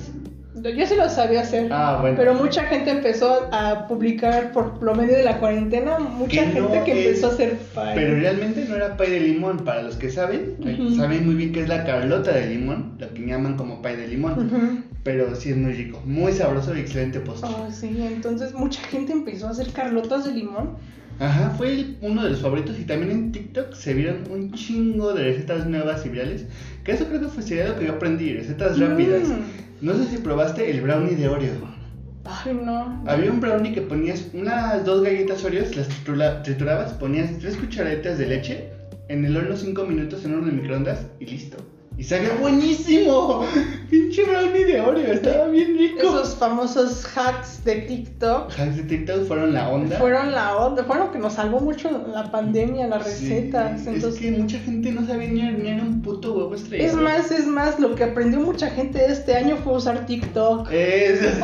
Yo sí lo sabía hacer. Ah, bueno. Pero mucha gente empezó a publicar por lo medio de la cuarentena. Mucha Que no gente que es- empezó a hacer pie. Pero realmente no era pay de limón. Para los que saben, eh, Ujú. saben muy bien que es la carlota de limón, lo que llaman como pay de limón. Ujú. Pero sí es muy rico, muy sabroso y excelente postre. Oh, sí, entonces mucha gente empezó a hacer carlotas de limón. Ajá, fue el- uno de los favoritos y también en TikTok se vieron un chingo de recetas nuevas y virales. Que eso creo que fue sería lo que yo aprendí, recetas rápidas. Mm. No sé si probaste el brownie de Oreo. Ay, no. Había un brownie que ponías unas dos galletas Oreos, las tritura- triturabas, ponías tres cucharaditas de leche en el horno cinco minutos en horno de microondas y listo. Y sabía buenísimo. Pinche brownie de Oreo, estaba bien rico. Esos famosos hacks de TikTok hacks de TikTok fueron la onda. fueron la onda, fueron lo que nos salvó mucho la pandemia, las Sí, recetas. es entonces, que mucha gente no sabía ni hornear un puto huevo estrellado. es más, es más, lo que aprendió mucha gente este año fue usar TikTok. Es-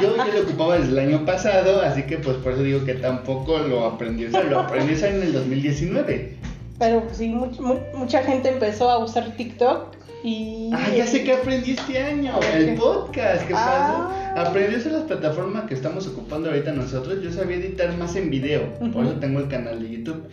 yo ya lo ocupaba desde el año pasado, así que pues por eso digo que tampoco lo aprendí a usar, lo aprendí en el 2019. Pero sí, much- mu- mucha gente empezó a usar TikTok y... Ah, ya sé que aprendí este año, el podcast, ¿qué Ah. pasó? Aprendí a usar las plataformas que estamos ocupando ahorita nosotros, yo sabía editar más en video, por eso tengo el canal de YouTube.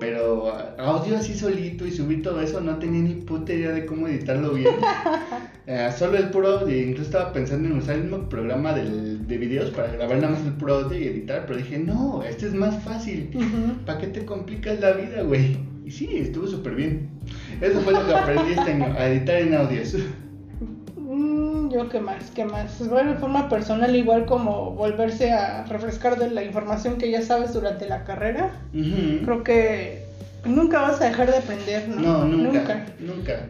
Pero ah, audio así solito y subir todo eso, no tenía ni puta idea de cómo editarlo bien. Eh, solo el puro audio, incluso estaba pensando en usar el mismo programa del- de videos para grabar nada más el puro audio y editar, pero dije, no, este es más fácil. Ujú. ¿Para qué te complicas la vida, güey? Y sí, estuvo súper bien. Eso fue lo que aprendí este año, a editar en audios. Mm, yo qué más, qué más. Bueno, de forma personal, igual como volverse a refrescar de la información que ya sabes durante la carrera. Creo que nunca vas a dejar de aprender, ¿no? No, nunca, nunca.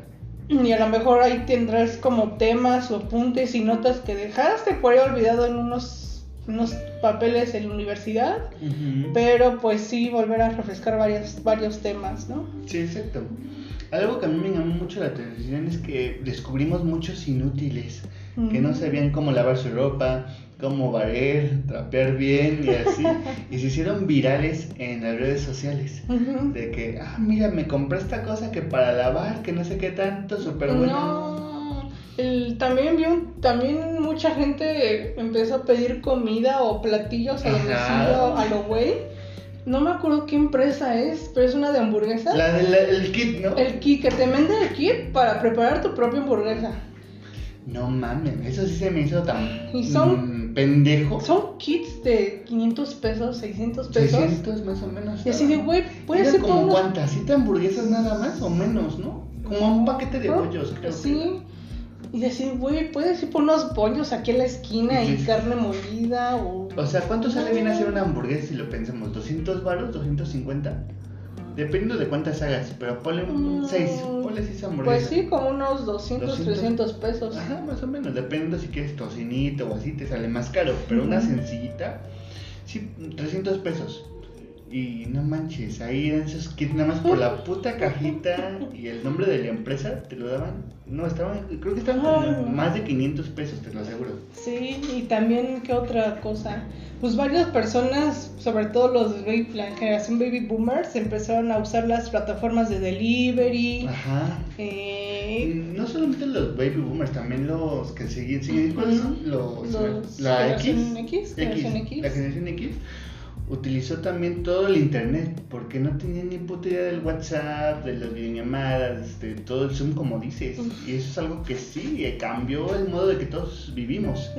Y a lo mejor ahí tendrás como temas o apuntes y notas que dejaste por ahí olvidado en unos, unos papeles en la universidad. Pero pues sí, volver a refrescar varios, varios temas, ¿no? Sí, exacto. Algo que a mí me llamó mucho la atención es que descubrimos muchos inútiles que no sabían cómo lavar su ropa, cómo barrer, trapear bien y así. y se hicieron virales en las redes sociales. De que, ah, mira, me compré esta cosa que para lavar, que no sé qué tanto, súper bueno. No, el- también vi un- también mucha gente empezó a pedir comida o platillos a domicilio a lo güey. No me acuerdo qué empresa es, pero es una de hamburguesas. La del kit, ¿no? El kit, que te vende el kit para preparar tu propia hamburguesa. No mames, eso sí se me hizo tan Y son- mm, pendejo. Son kits de 500 pesos, 600 pesos. 600 más o menos. Y así de, güey, puede ser como unos- cuántas, ¿siete hamburguesas nada más o menos, no? Como un paquete de bollos, creo. Sí. Y decir, güey, puedes ir por unos bollos aquí en la esquina y carne molida o... O sea, ¿cuánto sale bien hacer una hamburguesa si lo pensamos? ¿200 baros? ¿250? Dependiendo de cuántas hagas, pero ponle un Mm, 6, ponle 6 hamburguesas. Pues sí, como unos 200, 200. 300 pesos. Ajá, más o menos, dependiendo si quieres tocinito o así, te sale más caro, pero una sencillita, sí, 300 pesos. Y no manches, ahí eran esos kits nada más por la puta cajita y el nombre de la empresa te lo daban. No, estaban, creo que estaban como Ay. más de 500 pesos, te lo aseguro. Sí, y también, ¿qué otra cosa? Pues varias personas, sobre todo los baby- la generación baby boomers, empezaron a usar las plataformas de delivery. Ajá. eh, no solamente los baby boomers, también los que siguen, siguen ¿cuáles son? Los, Los la X, X. La generación X utilizó también todo el internet porque no tenían ni puta idea del WhatsApp, de las videollamadas, de todo el Zoom como dices. Y eso es algo que sí, eh, cambió el modo de que todos vivimos.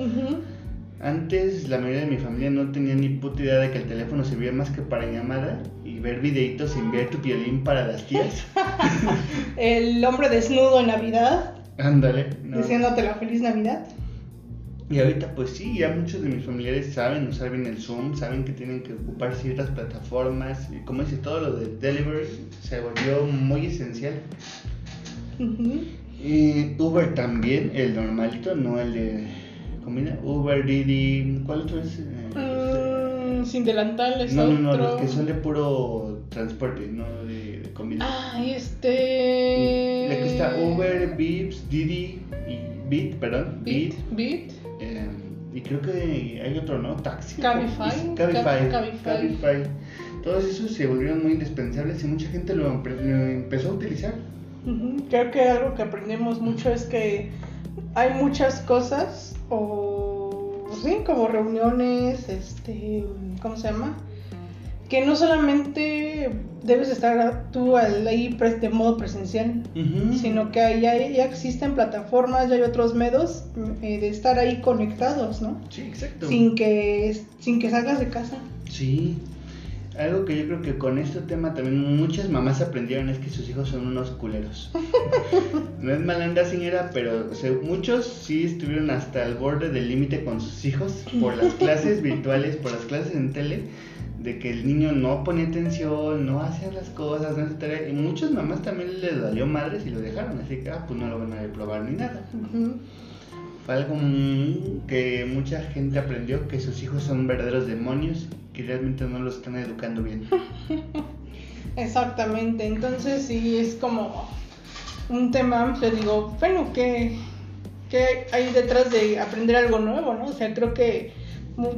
Antes la mayoría de mi familia no tenía ni puta idea de que el teléfono servía más que para llamada y ver videitos y enviar tu violín para las tías. El hombre desnudo en Navidad, Ándale. no. diciéndote la feliz Navidad. Y ahorita pues sí, ya muchos de mis familiares saben usar bien el Zoom, saben que tienen que ocupar ciertas plataformas y como dice todo lo de delivery se volvió muy esencial. Ujú. Y Uber también, el normalito, no el de comida. Uber, Didi, ¿cuál otro es? Mm, sin delantal es no, no, no, otro. los que son de puro transporte, no de, de comida. Ay, este. De que está Uber, Beeps, Didi y Bit, perdón, Bit. Bit. Y creo que hay otro, ¿no? Taxi. Cabify. Cabify. Cabify. Cabify. Todos esos se volvieron muy indispensables y mucha gente lo, empezó a utilizar. Creo que algo que aprendemos mucho es que hay muchas cosas o sí, como reuniones, este, ¿cómo se llama? Que no solamente debes estar tú ahí de modo presencial, sino que ahí ya, ya existen plataformas, ya hay otros medios eh, de estar ahí conectados, ¿no? Sí, exacto. Sin que sin que salgas de casa. Sí. Algo que yo creo que con este tema también muchas mamás aprendieron es que sus hijos son unos culeros. no es malanda señora, pero se- muchos sí estuvieron hasta el borde del límite con sus hijos por las clases virtuales, por las clases en tele, de que el niño no ponía atención, no hacía las cosas, no tarea, y muchas mamás también les dolió madres y lo dejaron, así que ah, pues no lo van a reprobar ni nada. Fue algo que mucha gente aprendió que sus hijos son verdaderos demonios que realmente no los están educando bien. Exactamente, entonces sí es como un tema amplio, digo, bueno, ¿qué, qué hay detrás de aprender algo nuevo, no? O sea, creo que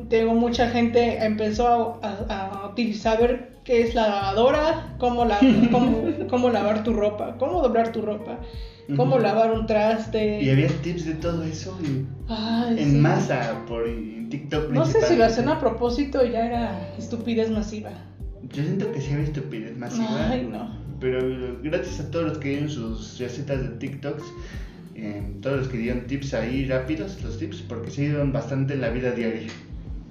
tengo mucha gente empezó a, a- a utilizar ver qué es la lavadora, cómo, la, cómo, cómo lavar tu ropa, cómo doblar tu ropa, cómo lavar un traste. Y había tips de todo eso en, Ay, en sí. masa por en TikTok. No sé si lo hacían a propósito ya era estupidez masiva. Yo siento que sí había estupidez masiva. Ay, no. Pero gracias a todos los que dieron sus recetas de TikToks, eh, todos los que dieron tips ahí rápidos, los tips, porque se dieron bastante en la vida diaria.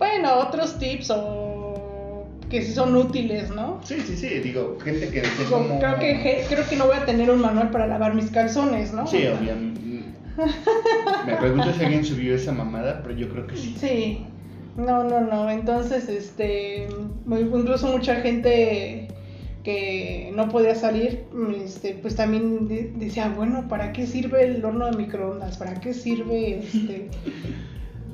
Bueno, otros tips o que sí son útiles, ¿no? Sí, sí, sí, digo, gente que Digo, como... creo, que, creo que no voy a tener un manual para lavar mis calzones, ¿no? Sí, obviamente. Me pregunto si alguien subió esa mamada, pero yo creo que sí. Sí. No, no, no. Entonces, este, incluso mucha gente que no podía salir, este, pues también de- decía, bueno, ¿para qué sirve el horno de microondas? ¿Para qué sirve, este,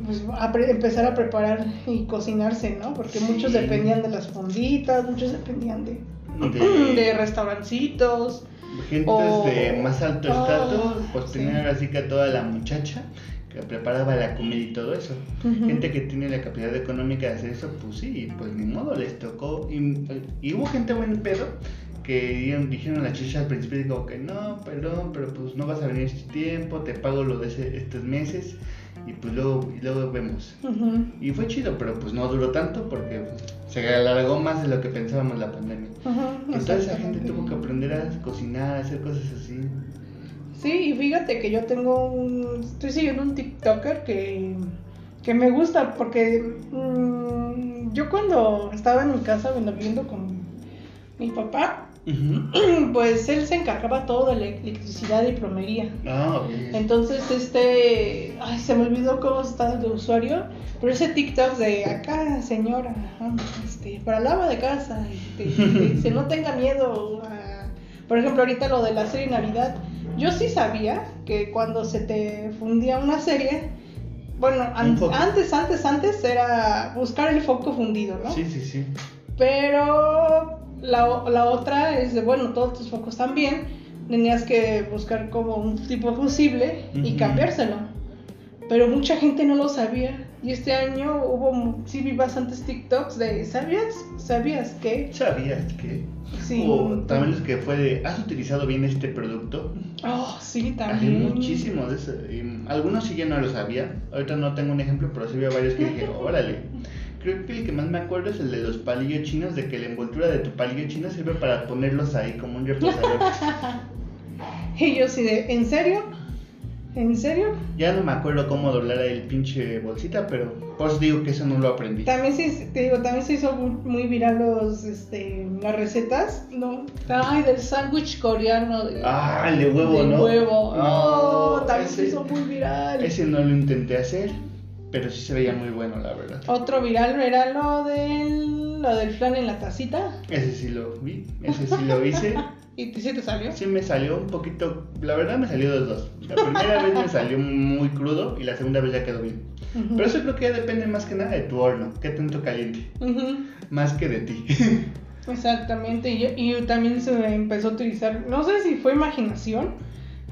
pues, a empezar a preparar y cocinarse, ¿no? Porque muchos Sí. dependían de las fonditas, muchos dependían de, De, de restaurancitos. gente o- de más alto estatus, pues sí. tenían así que a toda la muchacha que preparaba la comida y todo eso. Ujú. Gente que tiene la capacidad económica de hacer eso, pues sí, pues ni modo, les tocó. Y, y hubo gente buen pedo que dijeron a la chicha al principio digo que no, perdón, pero pues no vas a venir este tiempo, te pago lo de ese- estos meses y pues luego, y luego vemos. Y fue chido, pero pues no duró tanto porque se alargó más de lo que pensábamos la pandemia. Toda esa exactamente. gente tuvo que aprender a cocinar, a hacer cosas así. Sí, y fíjate que yo tengo un. Estoy siguiendo un TikToker que, que me gusta porque mm, yo cuando estaba en mi casa viviendo con mi papá, pues él se encargaba todo de la electricidad y plomería. Ah. Entonces, este. Ay, se me olvidó cómo está el usuario. Pero ese TikTok de acá, señora, este, para el ama de casa, este, no tenga miedo. a-". Por ejemplo, ahorita lo de la serie Navidad. Yo sí sabía que cuando se te fundía una serie, bueno, an- antes, antes, antes era buscar el foco fundido, ¿no? Sí, sí, sí. Pero la, la otra es de, bueno, todos tus focos también, tenías que buscar como un tipo fusible y Ujú. cambiárselo. Pero mucha gente no lo sabía. Y este año hubo, sí vi bastantes TikToks de, ¿sabías? ¿Sabías que? ¿Sabías que? Sí. O también los que fue de, ¿has utilizado bien este producto? Oh, sí, Hay también. muchísimos de esos. y algunos sí yo no lo sabía. Ahorita no tengo un ejemplo, pero sí veo varios que dije, órale. Creo que el que más me acuerdo es el de los palillos chinos, de que la envoltura de tu palillo chino sirve para ponerlos ahí como un reposador. Y yo sí de, ¿en serio? ¿En serio? ya no me acuerdo cómo doblar el pinche bolsita, pero pues digo que eso no lo aprendí. También se, te digo, también se hizo muy, viral los, este, las recetas, ¿no? Ay, del sándwich coreano. De, Ah, el de huevo, de ¿no? huevo. Ah, no, también se ese- hizo muy viral. Ese no lo intenté hacer, pero sí se veía muy bueno, la verdad. Otro viral era lo del, lo del flan en la tacita. Ese sí lo vi, ese sí lo hice. ¿Y sí te salió? Sí me salió un poquito, la verdad me salió dos dos. La primera vez me salió muy crudo y la segunda vez ya quedó bien. Pero eso creo que ya depende más que nada de tu horno, qué tanto caliente, más que de ti. Exactamente, y, y también se empezó a utilizar, no sé si fue imaginación,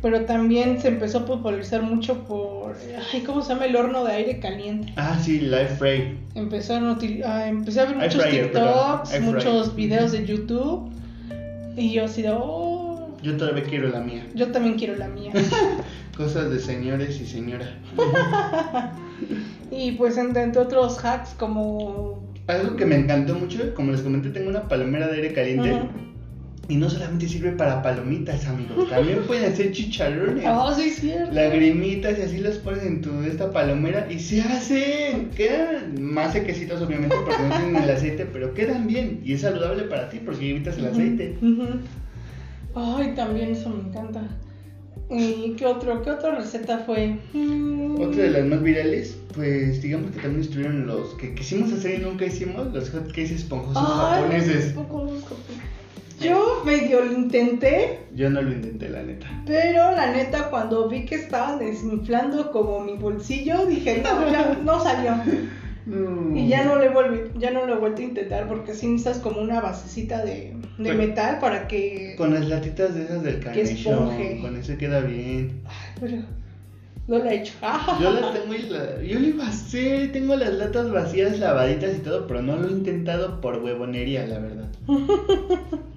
pero también se empezó a popularizar mucho por, ay, ¿cómo se llama? El horno de aire caliente. ah, sí, Life Fray. Empezaron a, util- a- empecé a ver Air muchos fryer, TikToks, air muchos videos de YouTube, y yo así de, oh, Yo todavía quiero la mía. yo también quiero la mía. Cosas de señores y señora. y pues entre, entre otros hacks como... Algo que me encantó mucho, como les comenté, tengo una palomera de aire caliente. Y no solamente sirve para palomitas, amigos. También pueden hacer chicharrones. Oh, sí, es cierto. Lagrimitas y así los pones en tu esta palomera y se hacen. Quedan más sequecitos obviamente porque no tienen el aceite, pero quedan bien y es saludable para ti porque evitas el aceite. Ay, también eso me encanta. ¿Y qué otro? ¿Qué otra receta fue? Mm, Otra de las más virales, pues digamos que también estuvieron los que quisimos hacer y nunca hicimos, los hot cakes esponjosos Ay, japoneses. poco- poco- Yo medio lo intenté, Yo no lo intenté, la neta. pero la neta cuando vi que estaban desinflando como mi bolsillo, dije, no, ya no salió. No. Y ya no le volví, ya no lo he vuelto a intentar porque sí necesitas como una basecita de, de Pero- metal para que... Con las latitas de esas del Carnation, con eso queda bien. Ay, pero no lo he hecho. Yo la tengo y la, yo lo iba a hacer, tengo las latas vacías, lavaditas y todo, pero no lo he intentado por huevonería, la verdad.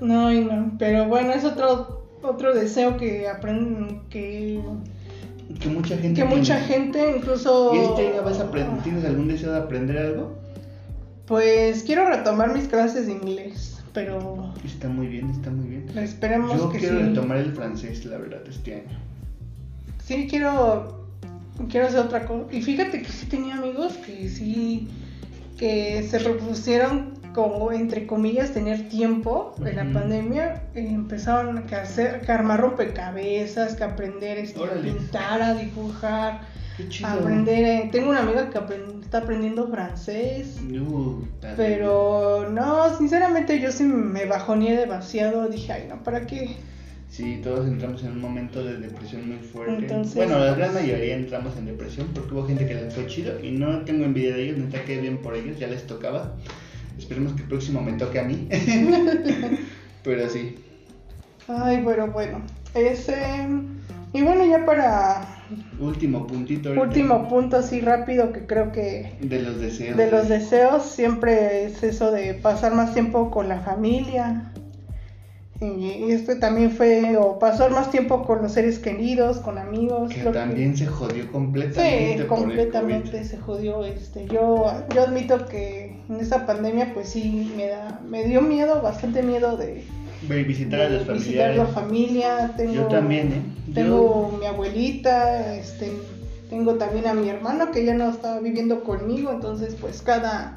No, y no, pero bueno, es otro otro deseo que aprenden que, Que mucha gente que mucha gente incluso ¿Y este año vas a aprender, tienes algún deseo de aprender algo? pues quiero retomar mis clases de inglés, pero Está muy bien, está muy bien. esperemos Yo que quiero sí. retomar el francés, la verdad, este año. Sí, quiero quiero hacer otra cosa. Y fíjate que sí tenía amigos que sí que se propusieron como entre comillas tener tiempo en la pandemia y empezaron a hacer que armar rompecabezas, que aprender este, a pintar, a dibujar. Chido. aprender. eh, tengo una amiga que aprend- está aprendiendo francés. Pero no, sinceramente yo sí me bajoneé demasiado. Dije, ay, no, ¿para qué? Sí, todos entramos en un momento de depresión muy fuerte. Entonces- bueno, la gran mayoría entramos en depresión porque hubo gente que les fue chido y no tengo envidia de ellos, neta que bien por ellos, ya les tocaba. Esperemos que el próximo me toque a mí. Pero sí. Ay, pero bueno, ese. Y bueno, ya para Último puntito. ahorita. último punto, así rápido, que creo que De los deseos. de los deseos siempre es eso de pasar más tiempo con la familia. Y, esto también fue, o pasar más tiempo con los seres queridos, con amigos. Que también se jodió completamente. Sí, completamente se jodió. Este, yo, yo admito que en esa pandemia, pues sí, me da, me dio miedo, bastante miedo de, Visitar a visitar familiares. la familia. Tengo, Yo también, ¿eh? Yo- Tengo mi abuelita, este, tengo también a mi hermano que ya no está viviendo conmigo, entonces pues cada,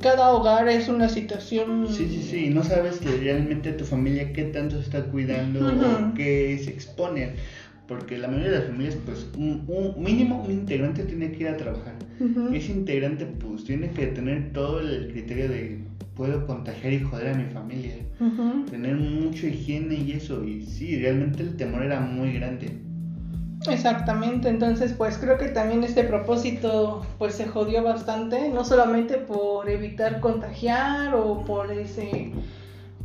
cada hogar es una situación. Sí, sí, sí, no sabes que realmente tu familia qué tanto se está cuidando Ujú. o qué se exponen. Porque la mayoría de las familias, pues, un, un mínimo, un integrante tiene que ir a trabajar. Ese integrante, pues, tiene que tener todo el criterio de puedo contagiar y joder a mi familia. Tener mucho higiene y eso. Y sí, realmente el temor era muy grande. Exactamente, entonces pues creo que también este propósito pues se jodió bastante, no solamente por evitar contagiar o por ese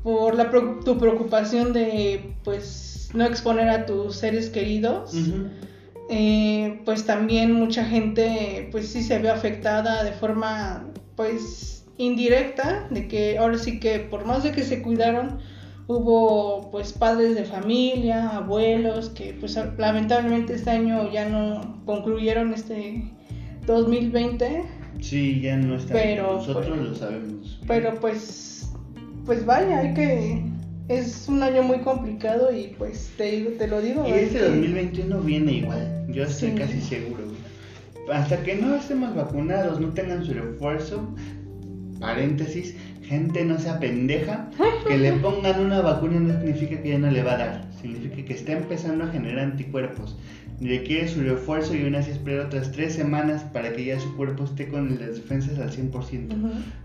por la tu preocupación de pues no exponer a tus seres queridos. Eh, pues también mucha gente pues sí se ve afectada de forma pues indirecta de que ahora sí que por más de que se cuidaron hubo pues padres de familia, abuelos que pues lamentablemente este año ya no concluyeron este 2020. Sí, ya no está. Pero, Nosotros pues, lo sabemos. Pero pues pues vaya, hay que es un año muy complicado y pues te, te lo digo. Y este 2021 viene igual, yo estoy casi seguro. Hasta que no estemos vacunados, no tengan su refuerzo, paréntesis, gente no sea pendeja, que le pongan una vacuna no significa que ya no le va a dar, significa que está empezando a generar anticuerpos. Requiere su refuerzo y aún así espera otras tres semanas para que ya su cuerpo esté con las defensas al 100%.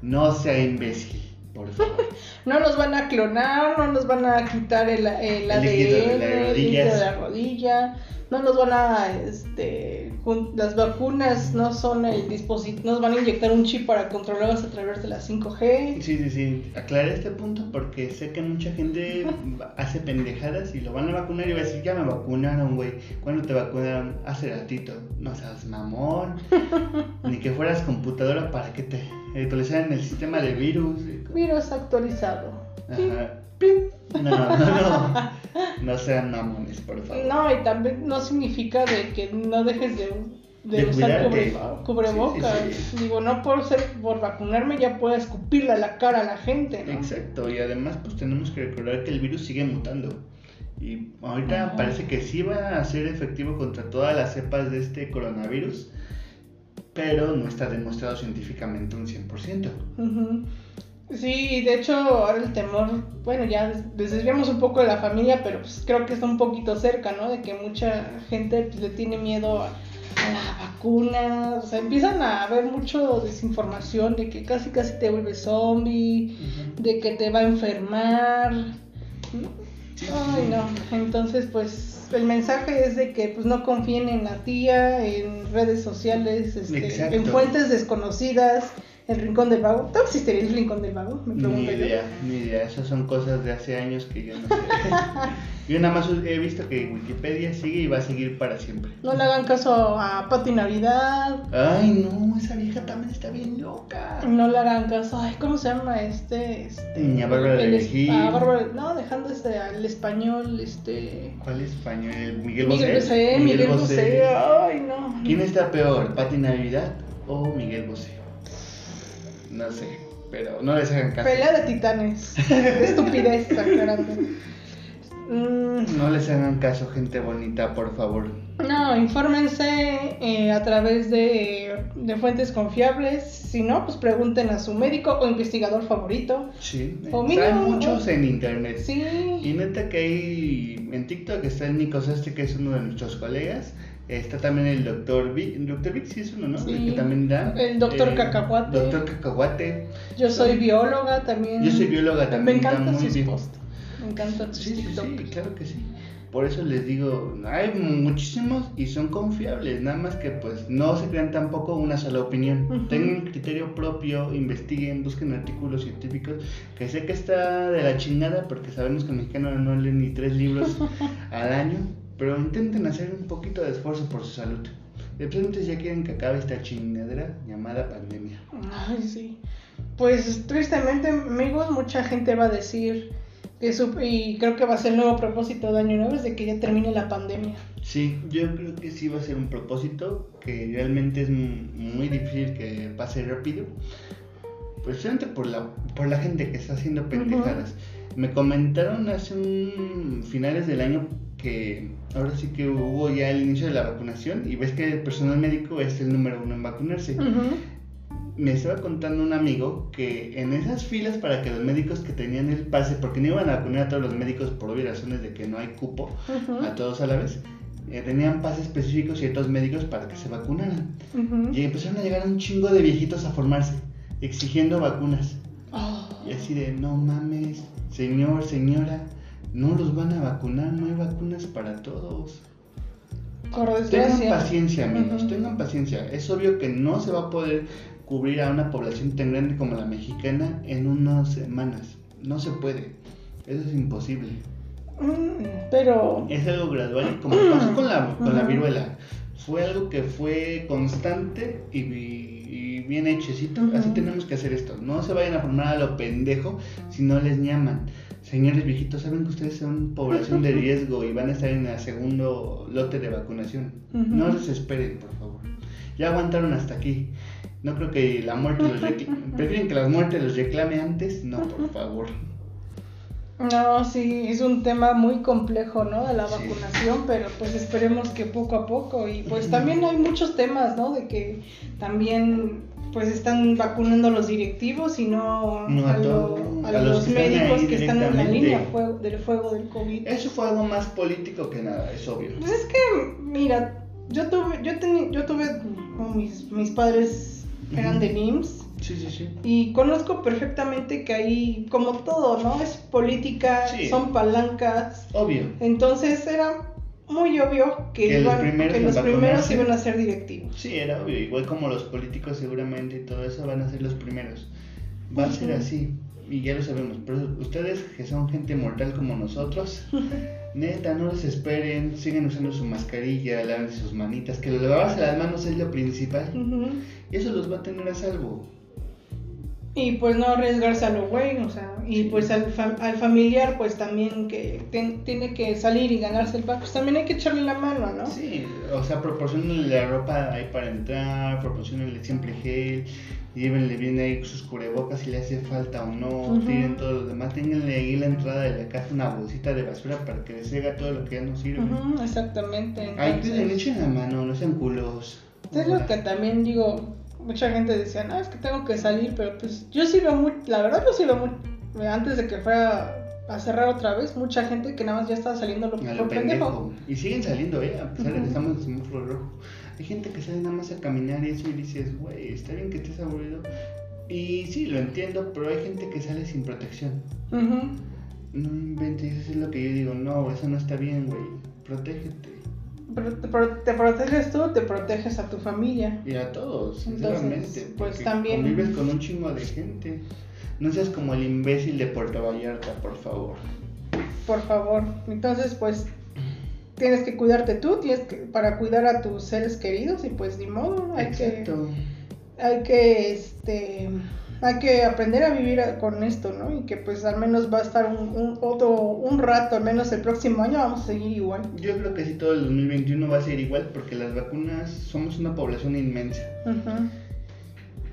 No sea imbécil. Por favor. no nos van a clonar, no nos van a quitar el, el, ADN, de la rodilla no nos van a, este, las vacunas no son el dispositivo, nos van a inyectar un chip para controlarlas a través de la 5G. Sí, sí, sí, aclaré este punto porque sé que mucha gente hace pendejadas y lo van a vacunar y va a decir, ya me vacunaron, güey, ¿cuándo te vacunaron? Hace ratito, no seas mamón, ni que fueras computadora para que te actualizaran el sistema de virus. Virus actualizado. Ajá. No, no, no. No sean mamones, por favor. No, y también no significa de que no dejes de, de, usar cubrebocas. Digo, no por ser, por vacunarme ya puedo escupirle a la cara a la gente, ¿no? Exacto, y además pues tenemos que recordar que el virus sigue mutando. Y ahorita parece que sí va a ser efectivo contra todas las cepas de este coronavirus, pero no está demostrado científicamente un 100%. Uh Sí, de hecho, ahora el temor, bueno, ya desviamos un poco de la familia, pero pues creo que está un poquito cerca, ¿no? De que mucha gente pues, le tiene miedo a, la vacuna, o sea, empiezan a haber mucho desinformación de que casi casi te vuelves zombie, de que te va a enfermar. Ay, no. Entonces, pues el mensaje es de que pues no confíen en la tía, en redes sociales, este, en fuentes desconocidas el Rincón del Vago. ¿Todo existiría el Rincón del Vago? Me pregunto ni idea, ni idea. Esas son cosas de hace años que yo no sé. yo nada más he visto que Wikipedia sigue y va a seguir para siempre. No le hagan caso a Pati Navidad. Ay, no, esa vieja también está bien loca. No le hagan caso. Ay, ¿cómo se llama este? este Niña Bárbara de ah, Bárbara, no, dejando este, al español, este... ¿Cuál español? Miguel Bosé. Miguel Bosé, Miguel Bosé. Ay, no. ¿Quién está peor, Pati Navidad o Miguel Bosé? No sé, pero no les hagan caso. Pelea de titanes. Estupidez. Mm. No les hagan caso, gente bonita, por favor. No, infórmense eh, a través de, de, fuentes confiables. Si no, pues pregunten a su médico o investigador favorito. Sí, o hay muchos en internet. Sí. Y neta que hay en TikTok está el Nico Este, que es uno de nuestros colegas. Está también el doctor Vic, el doctor Vic sí es uno, ¿no? El que también da. El doctor eh, Cacahuate. Doctor Cacahuate. Yo soy bióloga también. Yo soy bióloga también. Me encanta sus posts. Me encanta sus sí, sí, sí, claro que sí. Por eso les digo, hay muchísimos y son confiables, nada más que pues no se crean tampoco una sola opinión. Tengan un criterio propio, investiguen, busquen artículos científicos, que sé que está de la chingada porque sabemos que el mexicano no lee ni tres libros al año, pero intenten hacer un poquito de esfuerzo por su salud. De pronto ya quieren que acabe esta chingadera llamada pandemia. Ay, sí. Pues tristemente, amigos, mucha gente va a decir que su, y creo que va a ser el nuevo propósito de año nuevo es de que ya termine la pandemia. Sí, yo creo que sí va a ser un propósito que realmente es muy difícil que pase rápido. Precisamente por la, por la gente que está haciendo pendejadas. Me comentaron hace un finales del año que ahora sí que hubo ya el inicio de la vacunación y ves que el personal médico es el número uno en vacunarse. Me estaba contando un amigo que en esas filas para que los médicos que tenían el pase, porque no iban a vacunar a todos los médicos por obvias razones de que no hay cupo a todos a la vez, eh, tenían pases específicos ciertos médicos para que se vacunaran. Y empezaron a llegar un chingo de viejitos a formarse, exigiendo vacunas. Oh. Y así de, no mames, señor, señora, no los van a vacunar, no hay vacunas para todos. Por Tengan paciencia, amigos, tengan paciencia. Es obvio que no se va a poder cubrir a una población tan grande como la mexicana en unas semanas. No se puede. Eso es imposible. Mm, Pero Es algo gradual y como pasó con la, con la viruela. Fue algo que fue constante y, y bien hechecito. Así tenemos que hacer esto. No se vayan a formar a lo pendejo si no les llaman. Señores viejitos, saben que ustedes son población de riesgo y van a estar en el segundo lote de vacunación. Ujú. No desesperen, por favor. Ya aguantaron hasta aquí. No creo que la muerte los reclame. ¿Prefieren que la muerte los reclame antes? No, por favor. no, sí, es un tema muy complejo, ¿no? De la Sí. vacunación, pero pues esperemos que poco a poco. Y pues también hay muchos temas, ¿no? De que también pues están vacunando a los directivos y no, No a a, lo- a a los médicos que están en la línea fuego- del fuego del COVID. Eso fue algo más político que nada, es obvio. Pues es que, mira, yo tuve, yo teni- yo tuve, mis, mis padres eran de NIMS Sí, sí, sí. y conozco perfectamente que ahí, como todo, ¿no? Es política, Sí. son palancas, Obvio. entonces era muy obvio que, Que los primeros que los primeros iban a ser directivos. Sí, era obvio. Igual como los políticos seguramente y todo eso van a ser los primeros. Va a ser así. Y ya lo sabemos. Pero ustedes que son gente mortal como nosotros, neta, no desesperen. Sigan usando su mascarilla, laven sus manitas. Que lo lavarse las manos es lo principal. Y eso los va a tener a salvo. Y pues no arriesgarse a lo güey, o sea, y pues al, fam- al familiar pues también que ten- tiene que salir y ganarse el pan, pues también hay que echarle la mano, ¿no? Sí, o sea, proporcionenle la ropa ahí para entrar, proporcionenle siempre gel, llévenle bien ahí sus cubrebocas si le hace falta o no, Ujú. tiren todo lo demás, ténganle ahí la entrada de la casa una bolsita de basura para que les haga todo lo que ya no sirve. Exactamente. Ay, entonces- cuiden, echen la mano, no sean culos. Es lo que también digo, mucha gente decía, no, es que tengo que salir, pero pues yo sí veo muy, la verdad yo sí veo muy, antes de que fuera a cerrar otra vez, mucha gente que nada más ya estaba saliendo lo, lo pendejo. Y siguen saliendo, ¿eh? A pesar de que estamos en semáforo rojo. Hay gente que sale nada más a caminar y eso y dices, güey, está bien que estés aburrido. Y sí, lo entiendo, pero hay gente que sale sin protección. Ujú. No inventes, eso es lo que yo digo, no, eso no está bien, güey. Protégete. Te, pro- te proteges tú, te proteges a tu familia. Y a todos, Entonces, sinceramente. pues, también- Convives con un chingo de gente. No seas como el imbécil de Puerto Vallarta, por favor. Por favor. Entonces, pues tienes que cuidarte tú, tienes que para cuidar a tus seres queridos y pues ni modo, hay que hay que este hay que aprender a vivir con esto, ¿no? Y que pues al menos va a estar un, un otro un rato, al menos el próximo año vamos a seguir igual. Yo creo que sí, todo el 2021 va a ser igual porque las vacunas somos una población inmensa.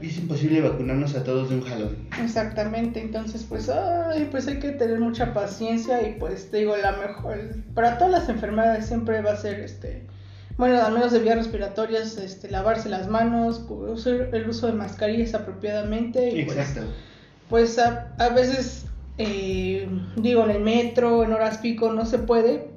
Y es imposible vacunarnos a todos de un jalón. Exactamente, entonces pues ay, pues hay que tener mucha paciencia y pues te digo la mejor para todas las enfermedades siempre va a ser este bueno, al menos de vías respiratorias, este, lavarse las manos, el uso de mascarillas apropiadamente y pues, Exacto. pues a, a veces eh, digo en el metro, en horas pico no se puede,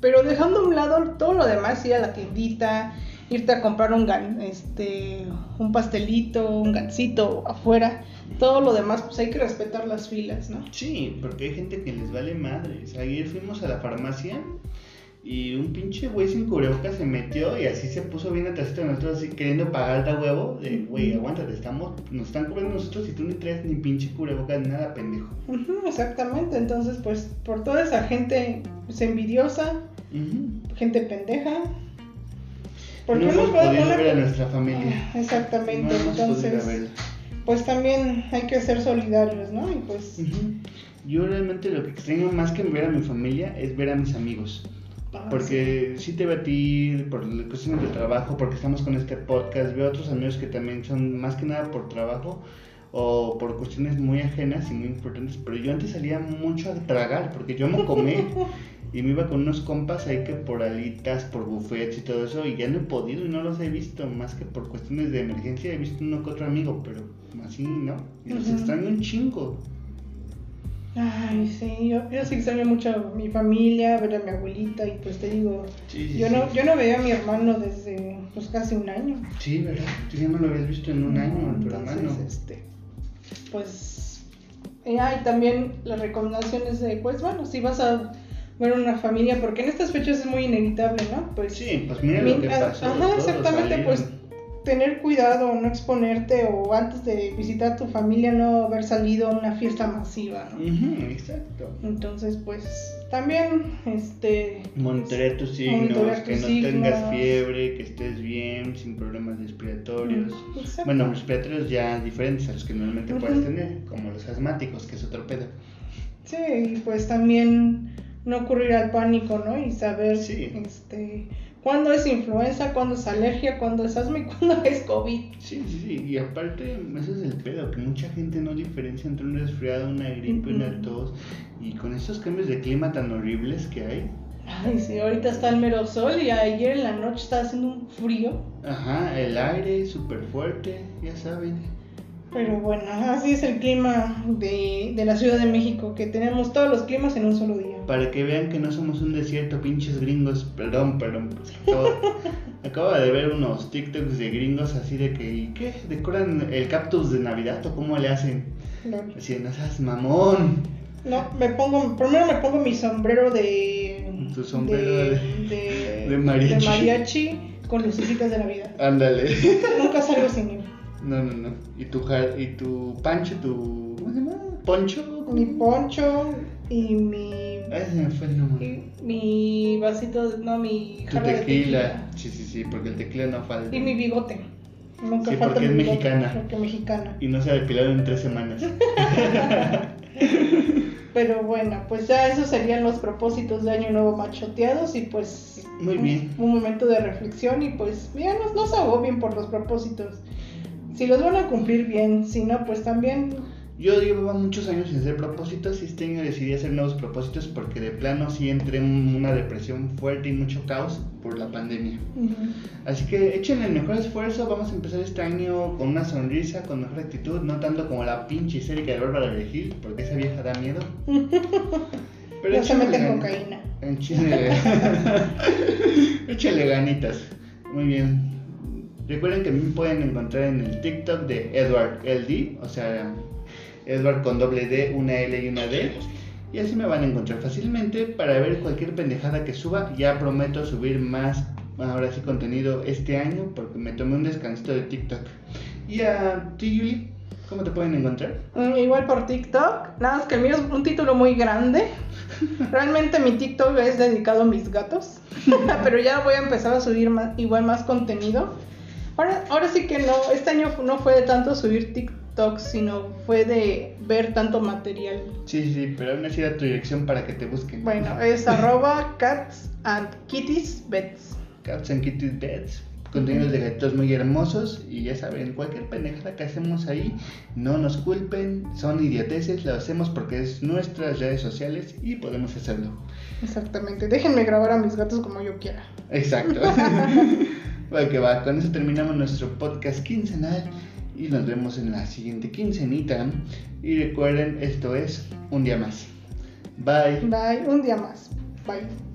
pero dejando a un lado todo lo demás, ir a la tiendita, irte a comprar un gan, este un pastelito, un gansito afuera, todo lo demás pues hay que respetar las filas, ¿no? Sí, porque hay gente que les vale madres. Ayer fuimos a la farmacia y un pinche güey sin cubrebocas se metió y así se puso bien atrás de nosotros, así queriendo pagar de huevo. De güey, aguántate, estamos, nos están cubriendo nosotros y tú ni traes ni pinche cubrebocas, ni nada, pendejo. Exactamente, entonces pues por toda esa gente pues, envidiosa, gente pendeja. No qué hemos podido ver a nuestra familia. Ah, Exactamente, No entonces pues también hay que ser solidarios, ¿no? Y pues. Yo realmente lo que extraño más que ver a mi familia es ver a mis amigos. Ah, Porque sí te veo a ti por cuestiones de trabajo, porque estamos con este podcast, veo otros amigos que también son más que nada por trabajo o por cuestiones muy ajenas y muy importantes, pero yo antes salía mucho a tragar, porque yo amo comer y me iba con unos compas ahí que por alitas, por buffets y todo eso, y ya no he podido y no los he visto, más que por cuestiones de emergencia he visto uno que otro amigo, pero así no, y los Ujú. extraño un chingo. Ay, sí, yo, yo sí extraño mucho a mi familia, ver a mi abuelita y pues te digo, Sí, yo sí. no, yo no veía a mi hermano desde pues casi un año. Sí, ¿verdad? Tú ya no lo habías visto en un año, tu Entonces, hermano. este, pues, y hay también las recomendaciones de, pues bueno, si vas a ver una familia, porque en estas fechas es muy inevitable, ¿no? Pues sí, pues mira lo que pasó. Ajá, exactamente, pues tener cuidado, no exponerte o antes de visitar a tu familia no haber salido a una fiesta masiva, ¿no? exacto. Entonces, pues también este monitorear tus signos, que no tengas fiebre, que estés bien, sin problemas respiratorios. Bueno, respiratorios ya diferentes a los que normalmente puedes tener, como los asmáticos, que es otro pedo. Sí, y pues también no ocurrir al pánico, ¿no? Y saber este cuándo es influenza, cuándo es alergia, cuándo es asma y cuándo es COVID. Sí, sí, sí. Y aparte, ese es el pedo, que mucha gente no diferencia entre un resfriado, una gripe, una tos. Y con estos cambios de clima tan horribles que hay. Ay, sí, ahorita está el mero sol y ayer en la noche estaba haciendo un frío. Ajá, el aire súper fuerte, ya saben. Pero bueno, así es el clima de, de, la Ciudad de México, que tenemos todos los climas en un solo día. Para que vean que no somos un desierto, pinches gringos. Perdón, perdón. Acabo, de ver unos TikToks de gringos así de que, ¿y qué? ¿Decoran el cactus de Navidad o cómo le hacen? No. No seas mamón. No, me pongo, primero me pongo mi sombrero de... Tu sombrero de, de, de, mariachi. de mariachi con lucecitas de Navidad. Ándale. Nunca salgo sin él. No, no, no. ¿Y tu, y tu pancho, tu. ¿Cómo se llama? ¿Poncho? Mi poncho y mi. Ese me fue el nombre. mi vasito, no, mi tu tequila. Sí, sí, sí, porque el tequila no falta. Y mi bigote. Nunca sí, falta porque es mexicana. Porque mexicana. Y no se ha depilado en tres semanas. Pero bueno, pues ya esos serían los propósitos de Año Nuevo machoteados y pues Muy bien. Un, momento de reflexión y pues ya no, no se agobien por los propósitos si los van a cumplir bien, si no, pues también... Yo llevaba muchos años sin hacer propósitos y este año decidí hacer nuevos propósitos porque de plano sí entré en una depresión fuerte y mucho caos por la pandemia. Así que echen el mejor esfuerzo, vamos a empezar este año con una sonrisa, con mejor actitud, no tanto como la pinche histérica de Bárbara de Gil, porque esa vieja da miedo. Pero no se mete cocaína. Échale ganitas. Muy bien. Recuerden que me pueden encontrar en el TikTok de Edward LD, o sea, Edward con doble D, una L y una D. Y así me van a encontrar fácilmente para ver cualquier pendejada que suba. Ya prometo subir más, ahora sí, contenido este año porque me tomé un descansito de TikTok. Y a ti, Yuli, ¿cómo te pueden encontrar? Mm, igual por TikTok. Nada más que el mío es un título muy grande. Realmente mi TikTok es dedicado a mis gatos. Pero ya voy a empezar a subir más, igual más contenido. Ahora, ahora sí que no, este año no fue de tanto subir TikTok, sino fue de ver tanto material. Sí, sí, pero aún así da tu dirección para que te busquen. Bueno, es arroba cats and kitties beds. Cats and kitties beds. Contenidos de gatitos muy hermosos y ya saben, cualquier pendejada que hacemos ahí, no nos culpen, son idioteces, lo hacemos porque es nuestras redes sociales y podemos hacerlo. Exactamente, déjenme grabar a mis gatos como yo quiera. Exacto. Bueno, que va, con eso terminamos nuestro podcast quincenal y nos vemos en la siguiente quincenita. Y recuerden, esto es un día más. Bye. Bye, un día más. Bye.